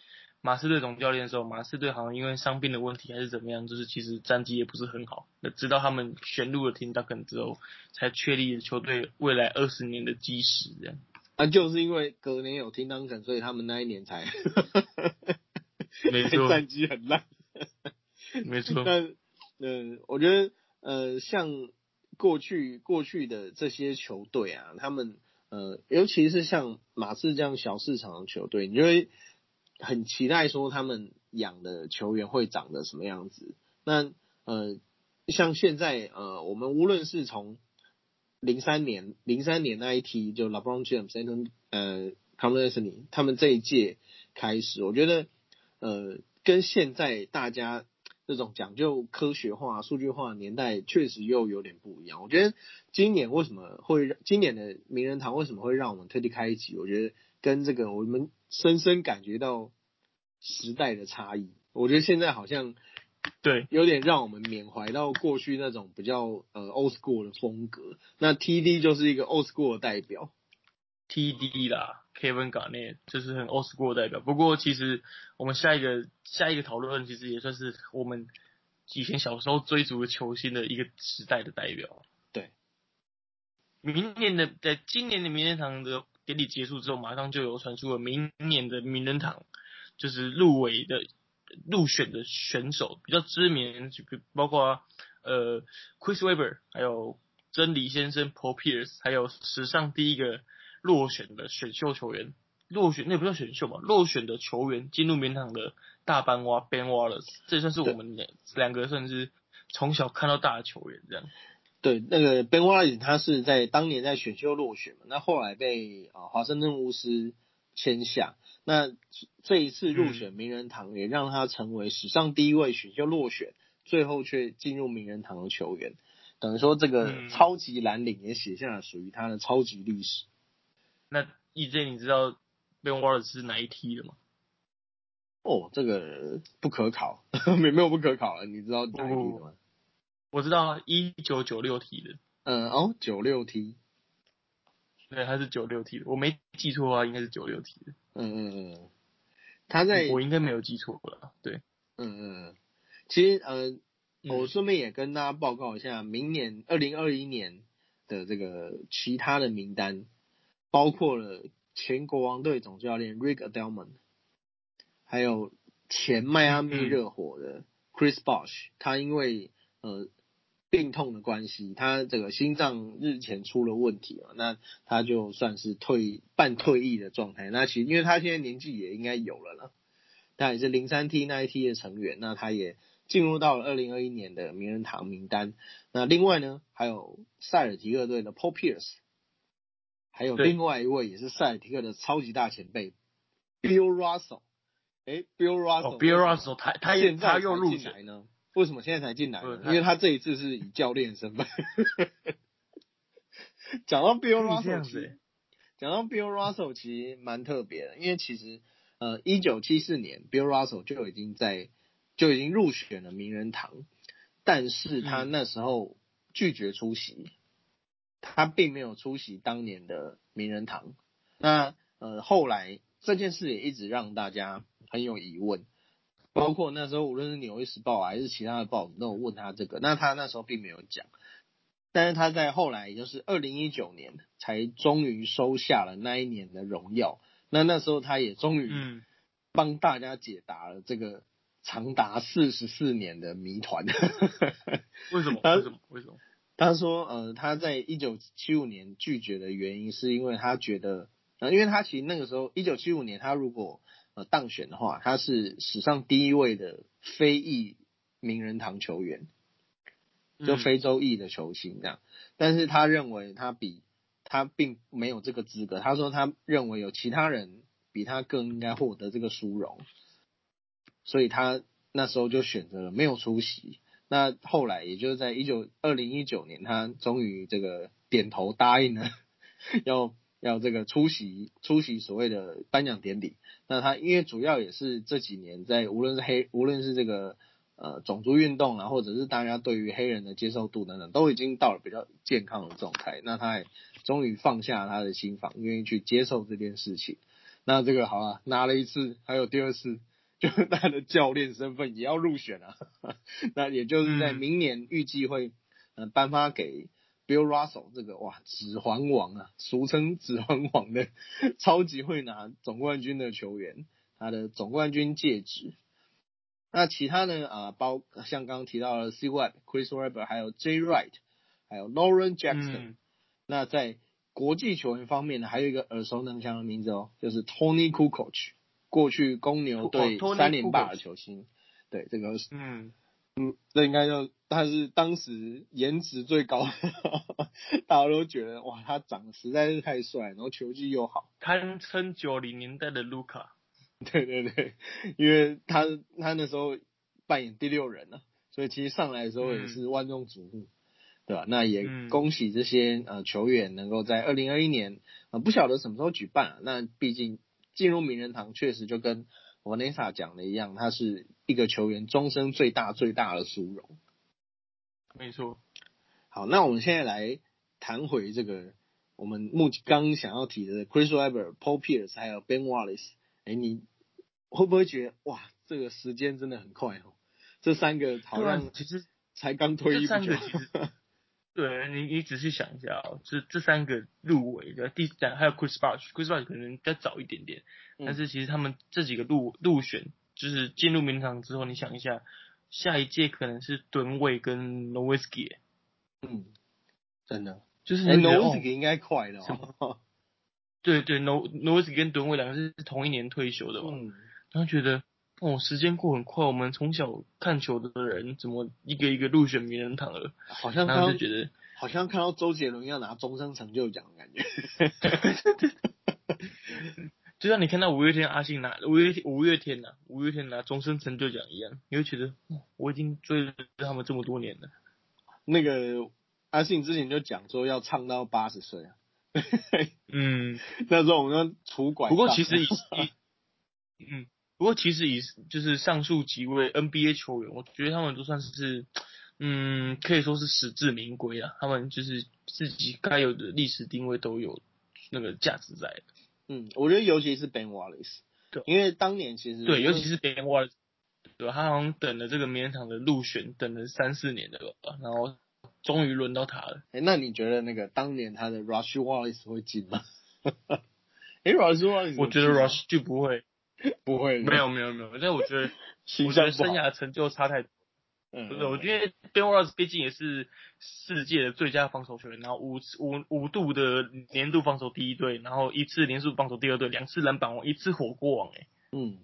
马刺队总教练的时候，马刺队好像因为伤病的问题还是怎么样，就是其实战绩也不是很好。那直到他们选入了 Tim Duncan 之后，才确立了球队未来二十年的基石。这样，啊，就是因为隔年有听当肯，所以他们那一年才没错 战绩很烂。没错，但呃，我觉得呃，像过去过去的这些球队啊，他们呃，尤其是像马刺这样小市场的球队，你就会很期待说他们养的球员会长得什么样子。那呃，像现在呃，我们无论是从零三年零三年那一批就 LeBron James、Anthony 呃 c a m e r o n Anthony 他们这一届开始，我觉得呃，跟现在大家这种讲究科学化、数据化的年代，确实又有点不一样。我觉得今年为什么会让今年的名人堂为什么会让我们特地开一集？我觉得跟这个我们深深感觉到时代的差异。我觉得现在好像对，有点让我们缅怀到过去那种比较呃 old school 的风格。那 TD 就是一个 old school 的代表。TD 啦，Kevin Garnett 就是很 old school 的代表。不过其实我们下一个下一个讨论，其实也算是我们以前小时候追逐的球星的一个时代的代表。对，明年的在今年的名人堂的典礼结束之后，马上就有传出了明年的名人堂就是入围的入选的选手，比较知名，就包括呃 Chris Webber，还有真理先生 Paul Pierce，还有史上第一个落选的选秀球员，落选那不叫选秀嘛，落选的球员进入名人堂的大班蛙 Ben Wallace，这算是我们两两个算是从小看到大的球员这样。对，那个 Ben Wallace 他是在当年在选秀落选嘛，那后来被啊华盛顿巫师签下。那这一次入选名人堂，也让他成为史上第一位选秀落选，最后却进入名人堂的球员。等于说，这个嗯超级蓝领也写下了属于他的超级历史。那 EJ 你知道 Ben Wallace 是哪一梯的吗？哦，这个不可考，没没有不可考了，你知道哪一梯的吗？我知道一九九六 T 的，嗯，哦，九六 T，对，他是九六 T 的，我没记错的话应该是九六 T 的，嗯嗯嗯，他在我应该没有记错了，对，嗯嗯。嗯，其实呃，嗯。我顺便也跟大家报告一下，明年二零二一年的这个其他的名单，包括了前国王队总教练 Rick Adelman，还有前迈阿密嗯。热火的 Chris Bosh，他因为呃病痛的关系，他这个心脏日前出了问题啊，那他就算是退半退役的状态。那其实因为他现在年纪也应该有了啦，他也是零三 T 那一 T 的成员，那他也进入到了二零二一年的名人堂名单。那另外呢，还有塞尔提克队的 Paul Pierce，还有另外一位也是塞尔提克的超级大前辈 Bill Russell。诶 b i l l Russell，、哦，Bill Russell 他他也现在他又入来呢？为什么现在才进来呢？因为他这一次是以教练身份。讲到 Bill Russell，其实讲到 Bill Russell 其实蛮特别的，因为其实呃，一九七四年 Bill Russell 就已经在就已经入选了名人堂，但是他那时候拒绝出席，他并没有出席当年的名人堂。那呃，后来这件事也一直让大家很有疑问，包括那时候无论是纽约时报还是其他的报纸都有问他这个，那他那时候并没有讲。但是他在后来，也就是二零一九年，才终于收下了那一年的荣耀。那那时候，他也终于帮大家解答了这个长达四十四年的谜团。为什么？为什么？为什么？他说，呃，他在一九七五年拒绝的原因，是因为他觉得，呃，因为他其实那个时候一九七五年，他如果呃当选的话，他是史上第一位的非裔名人堂球员。就非洲裔的球星这样，但是他认为他比他并没有这个资格。他说他认为有其他人比他更应该获得这个殊荣，所以他那时候就选择了没有出席。那后来也就是在一九二零一九年，他终于这个点头答应了，要要这个出席出席所谓的颁奖典礼。那他因为主要也是这几年在无论是黑无论是这个。呃，种族运动啊，或者是大家对于黑人的接受度等等，都已经到了比较健康的状态。那他也终于放下他的心房，愿意去接受这件事情。那这个好了，拿了一次，还有第二次，就 他的教练身份也要入选了。那也就是在明年预计会呃颁发给 Bill Russell 这个哇指环王啊，俗称指环王的超级会拿总冠军的球员，他的总冠军戒指。那其他呢？啊，包像刚刚提到的 C. Webb、Chris Webber，还有 J. Wright，还有 Lauren Jackson。那在国际球员方面呢，还有一个耳熟能详的名字哦，就是 Tony Kukoc，过去公牛队三连霸的球星。对，这个嗯嗯，这应该就他是当时颜值最高，大家都觉得哇，他长得实在是太帅，然后球技又好，堪称九零年代的卢卡。对对对，因为他他那时候扮演第六人呢，所以其实上来的时候也是万众瞩目，对吧？那也恭喜这些呃球员能够在二零二一年呃不晓得什么时候举办，那毕竟进入名人堂确实就跟 Vanessa 讲的一样，他是一个球员终身最大最大的殊荣。没错。好，那我们现在来谈回这个我们目刚想要提的 Chris Webber、Paul Pierce 还有 Ben Wallace，哎你。会不会觉得哇，这个时间真的很快哦？这三个好像其实才刚退役不久。对你，你仔细想一下哦，这这三个入围的第三还有 Chris Bosh，Chris Bosh 可能再早一点点，但是其实他们这几个入入选，就是进入名堂之后，你想一下，下一届可能是吨位跟 Nowitzki。嗯，真的，就是 Nowitzki 应该快的哦。对对，No Nowitzki 跟吨位两个是同一年退休的嘛。嗯。然后觉得哦，时间过很快，我们从小看球的人怎么一个一个入选名人堂了？好像然后就觉得好像看到周杰伦要拿终身成就奖的感觉。就像你看到五月天阿信拿五月五月天呐，五月天拿终身成就奖一样，你会觉得我已经追了他们这么多年了。那个阿信之前就讲说要唱到八十岁啊。嗯，那时候我们拄拐。不过其实 以以嗯，不过其实以就是上述几位 NBA 球员，我觉得他们都算是，嗯，可以说是实至名归啊。他们就是自己该有的历史定位都有那个价值在的。嗯，我觉得尤其是 Ben Wallace，对，因为当年其实对，尤其是 Ben Wallace，对，他好像等了这个名人堂的入选，等了三四年的吧，然后终于轮到他了。哎，那你觉得那个当年他的 Rush Wallace 会进吗？哎，Rush Wallace，我觉得 Rush 就不会。不会，没有没有没有，但我觉得，我觉得生涯成就差太多。嗯，不是，我觉得 Ben Wallace 毕竟也是世界的最佳防守球员，然后五五五度的年度防守第一队，然后一次连续防守第二队，两次篮板王，一次火锅王，哎，嗯，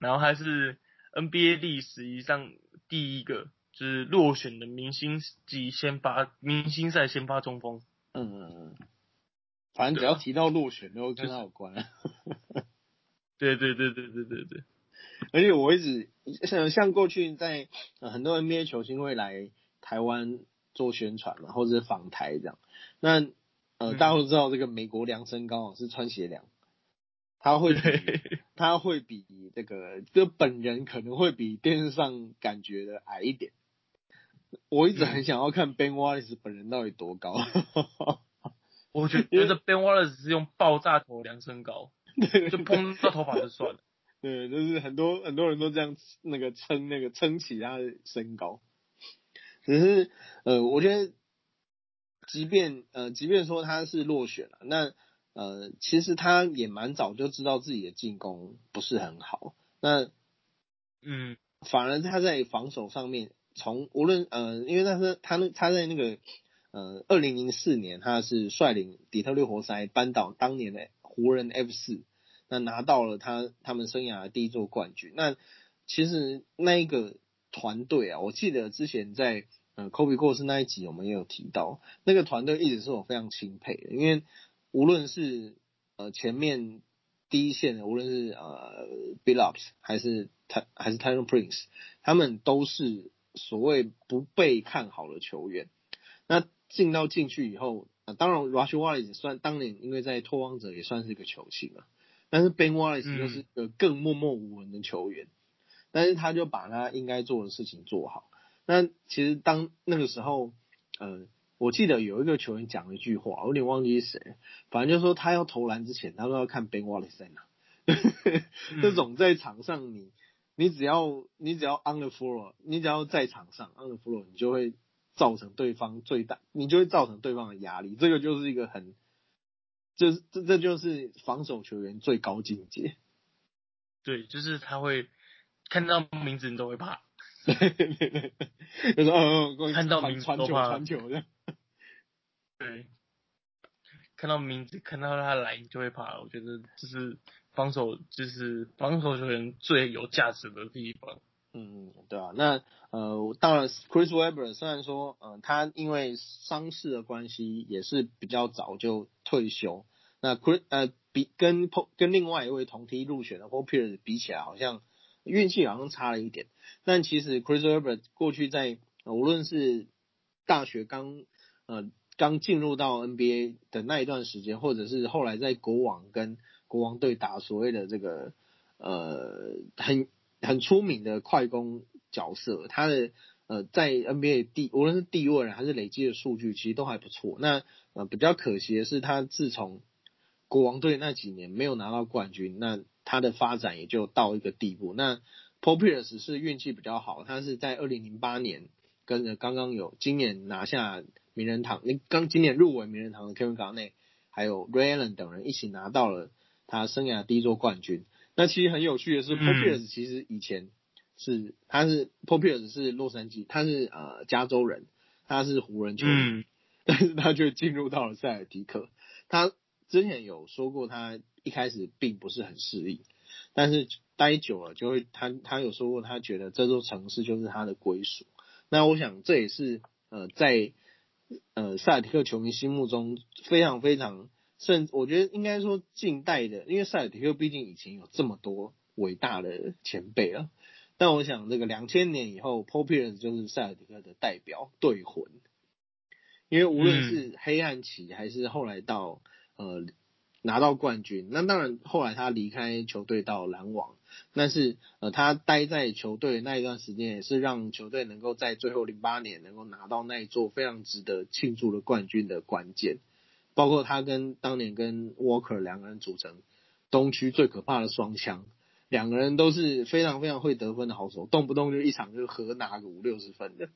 然后还是 NBA 历史上第一个就是落选的明星级先发明星赛先发中锋。嗯嗯嗯，反正只要提到落选，都跟他有关。对对对对对对对，而且我一直像像过去在很多 NBA 球星会来台湾做宣传嘛，或者是访台这样。那呃，嗯大家都知道这个美国量身高啊是穿鞋量，他会比他会比这个就本人可能会比电视上感觉的矮一点。我一直很想要看 Ben Wallace 本人到底多高。我觉因为得 Ben Wallace 是用爆炸头量身高，对就碰到头发就算了。对，就是很多很多人都这样那个撑那个撑起他的身高，只是呃，我觉得，即便呃，即便说他是落选了，那呃，其实他也蛮早就知道自己的进攻不是很好，那嗯。反而他在防守上面，从无论呃，因为他是他那他在那个呃二零零四年，他是率领底特律活塞扳倒当年的湖人 F 四，那拿到了他他们生涯的第一座冠军。那其实那一个团队啊，我记得之前在呃 Kobe 过世那一集，我们也有提到，那个团队一直是我非常钦佩的，因为无论是呃前面第一线的，无论是呃 Billups 还是他还是 Tyron Prince，他们都是所谓不被看好的球员。那进到禁区以后，呃、当然 Rush Wallace 也算当年因为在拓荒者也算是一个球星啊，但是 Ben Wallace 嗯就是一个更默默无闻的球员，但是他就把他应该做的事情做好。那其实当那个时候，呃，我记得有一个球员讲了一句话，我有点忘记是谁，反正就说他要投篮之前，他都要看 Ben Wallace 在哪。嗯 这种在场上你你只要你只要 on the floor，你只要在场上 on the floor，你就会造成对方最大，你就会造成对方的压力。这个就是一个很，就是这这就是防守球员最高境界。对，就是他会看到名字你都会怕。对对对，就说哦哦，看到名字都怕传球的。对，看到名字看到他来你就会怕。我觉得这是防守，就是防守球员最有价值的地方。嗯，对啊，那呃，当然，Chris Webber 虽然说，呃，他因为伤势的关系，也是比较早就退休。那 Chris 呃，比跟跟另外一位同梯入选的 Paul Pierce 比起来，好像运气好像差了一点。但其实 Chris Webber 过去在、无论是大学刚呃刚进入到 NBA 的那一段时间，或者是后来在国王跟国王队打所谓的这个呃很很出名的快攻角色，他的呃在 NBA 地无论是地位还是累积的数据，其实都还不错。那呃比较可惜的是，他自从国王队那几年没有拿到冠军，那他的发展也就到一个地步。那 Paul Pierce 是运气比较好，他是在二零零八年跟着刚刚有今年拿下名人堂，刚今年入围名人堂的 Kevin g a r n e t 还有 Ray Allen 等人一起拿到了他生涯第一座冠军。那其实很有趣的是、嗯 p a u l Pierce 其实以前是他是 Pierce 是洛杉矶，他是呃加州人，他是湖人球员，嗯 但是他却进入到了塞尔提克。他之前有说过，他一开始并不是很适应，但是待久了就会，他他有说过，他觉得这座城市就是他的归属。那我想这也是呃在呃塞尔提克球迷心目中非常非常，甚我觉得应该说近代的，因为塞尔提克毕竟以前有这么多伟大的前辈啊。但我想这个两千年以后，Paul Pierce 就是塞尔提克的代表队魂。因为无论是黑暗期还是后来到呃拿到冠军，那当然后来他离开球队到篮网，但是呃他待在球队那一段时间，也是让球队能够在最后零八年能够拿到那一座非常值得庆祝的冠军的关键，包括他跟当年跟 Walker 两个人组成东区最可怕的双枪。两个人都是非常非常会得分的好手，动不动就一场就合拿个五六十分的。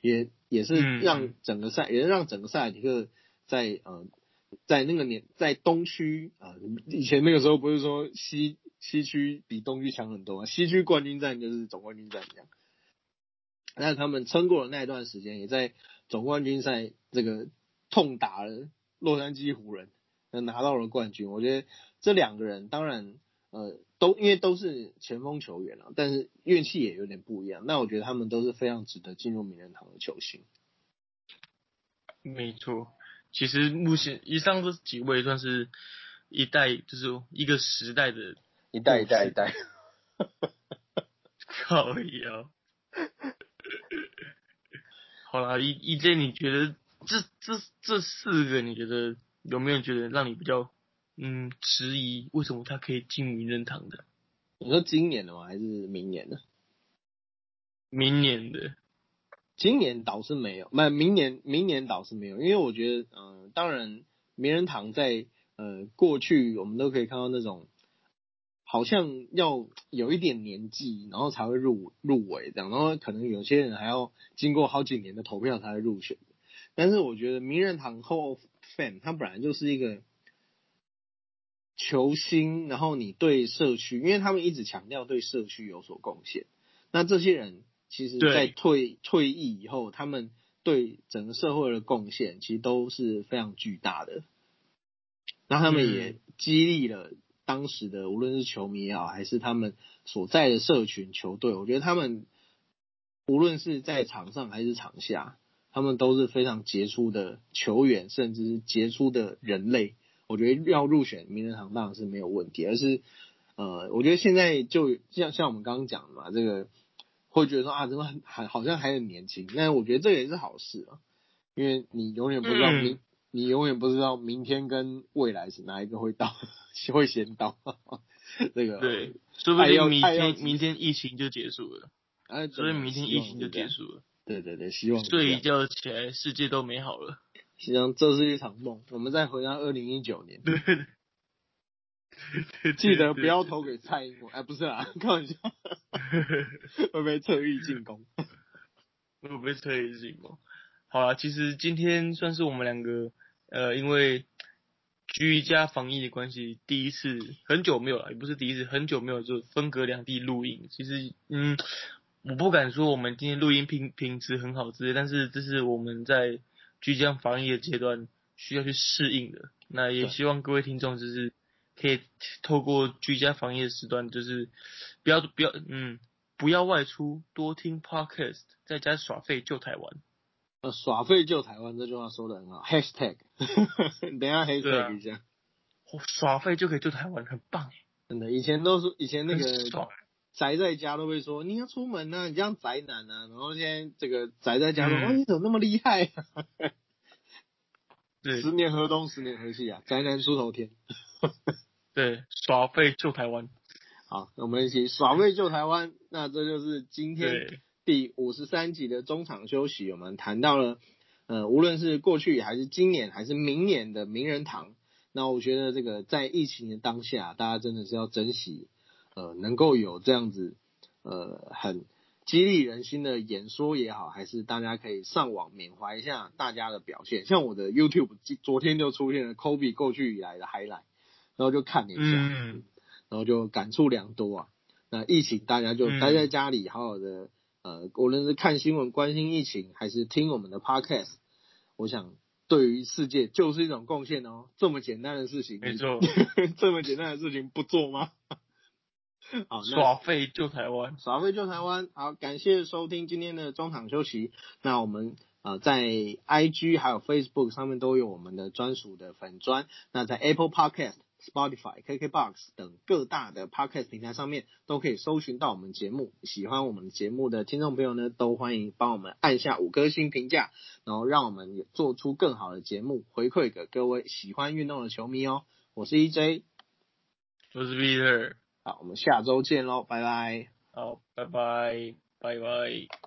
也也是让整个赛，也是让整个塞尔提克在呃在那个年在东区啊、以前那个时候不是说西西区比东区强很多吗？西区冠军战就是总冠军战一样。但他们撑过了那一段时间，也在总冠军赛这个痛打了洛杉矶湖人，拿到了冠军。我觉得这两个人当然呃都因为都是前锋球员啊，但是运气也有点不一样。那我觉得他们都是非常值得进入名人堂的球星。没错，其实目前以上这几位算是一代，就是一个时代的一代一代一代，靠腰。好啦，一一 J，你觉得这这这四个，你觉得有没有觉得让你比较嗯迟疑？为什么他可以进名人堂的？你说今年的吗？还是明年的？明年的，今年倒是没有，没明年明年倒是没有，因为我觉得，嗯、当然名人堂在呃过去我们都可以看到那种。好像要有一点年纪，然后才会入入围这样，然后可能有些人还要经过好几年的投票才会入选。但是我觉得名人堂后 fan 他本来就是一个球星，然后你对社区，因为他们一直强调对社区有所贡献。那这些人其实，在退退役以后，他们对整个社会的贡献其实都是非常巨大的。那他们也激励了。当时的无论是球迷也好，还是他们所在的社群球队，我觉得他们无论是在场上还是场下，他们都是非常杰出的球员，甚至是杰出的人类。我觉得要入选名人堂当然是没有问题，而是呃，我觉得现在就像像我们刚刚讲的嘛，这个会觉得说啊，怎么很还好像还很年轻，那我觉得这也是好事啊，因为你永远不知道明。你永远不知道明天跟未来是哪一个会到，会先到。这个对，说不定明天明天疫情就结束了，哎，所以明天疫情就结束了。对对对，希望睡一觉起来世界都美好了。希望这是一场梦，我们再回到二零一九年。对，记得不要投给蔡英文，哎，不是啦，开玩笑。会不会特意进攻？会不会特意进攻？好了，其实今天算是我们两个。呃，因为居家防疫的关系，第一次很久没有了，也不是第一次，很久没有就分隔两地录音。其实，嗯，我不敢说我们今天录音品品质很好之类，但是这是我们在居家防疫的阶段需要去适应的。那也希望各位听众就是可以透过居家防疫的时段，就是不要不要嗯不要外出，多听 podcast，在家耍废救台湾。呃，耍废救台湾这句话说的很好，#hashtag，等下 #hashtag 一下，耍废就可以救台湾，很棒真的，以前都是以前那个宅在家都会说你要出门呢，你这样宅男啊，然后现在这个宅在家说，哦，你怎么那么厉害？对，十年河东，十年河西啊，宅男出头天。对，耍废救台湾。好，那我们一起耍废救台湾。那这就是今天。第五十三集的中场休息，我们谈到了，呃，无论是过去还是今年还是明年的名人堂，那我觉得这个在疫情的当下，大家真的是要珍惜，呃，能够有这样子，呃，很激励人心的演说也好，还是大家可以上网缅怀一下大家的表现。像我的 YouTube 昨天就出现了 Kobe 过去以来的 highlight，然后就看了一下，然后就感触良多啊。那疫情大家就待在家里，好好的。呃，无论是看新闻、关心疫情，还是听我们的 podcast，我想对于世界就是一种贡献哦。这么简单的事情，没错，这么简单的事情不做吗？好，耍废救台湾，耍废救台湾。好，感谢收听今天的中场休息。那我们呃在 IG 还有 Facebook 上面都有我们的专属的粉砖。那在 Apple Podcast。Spotify、KKBox 等各大的 Podcast 平台上面都可以搜寻到我们节目。喜欢我们节目的听众朋友呢，都欢迎帮我们按下五颗星评价，然后让我们做出更好的节目回馈给各位喜欢运动的球迷哦。我是 EJ，我是 Peter，好，我们下周见喽，拜拜。好，拜拜，拜拜。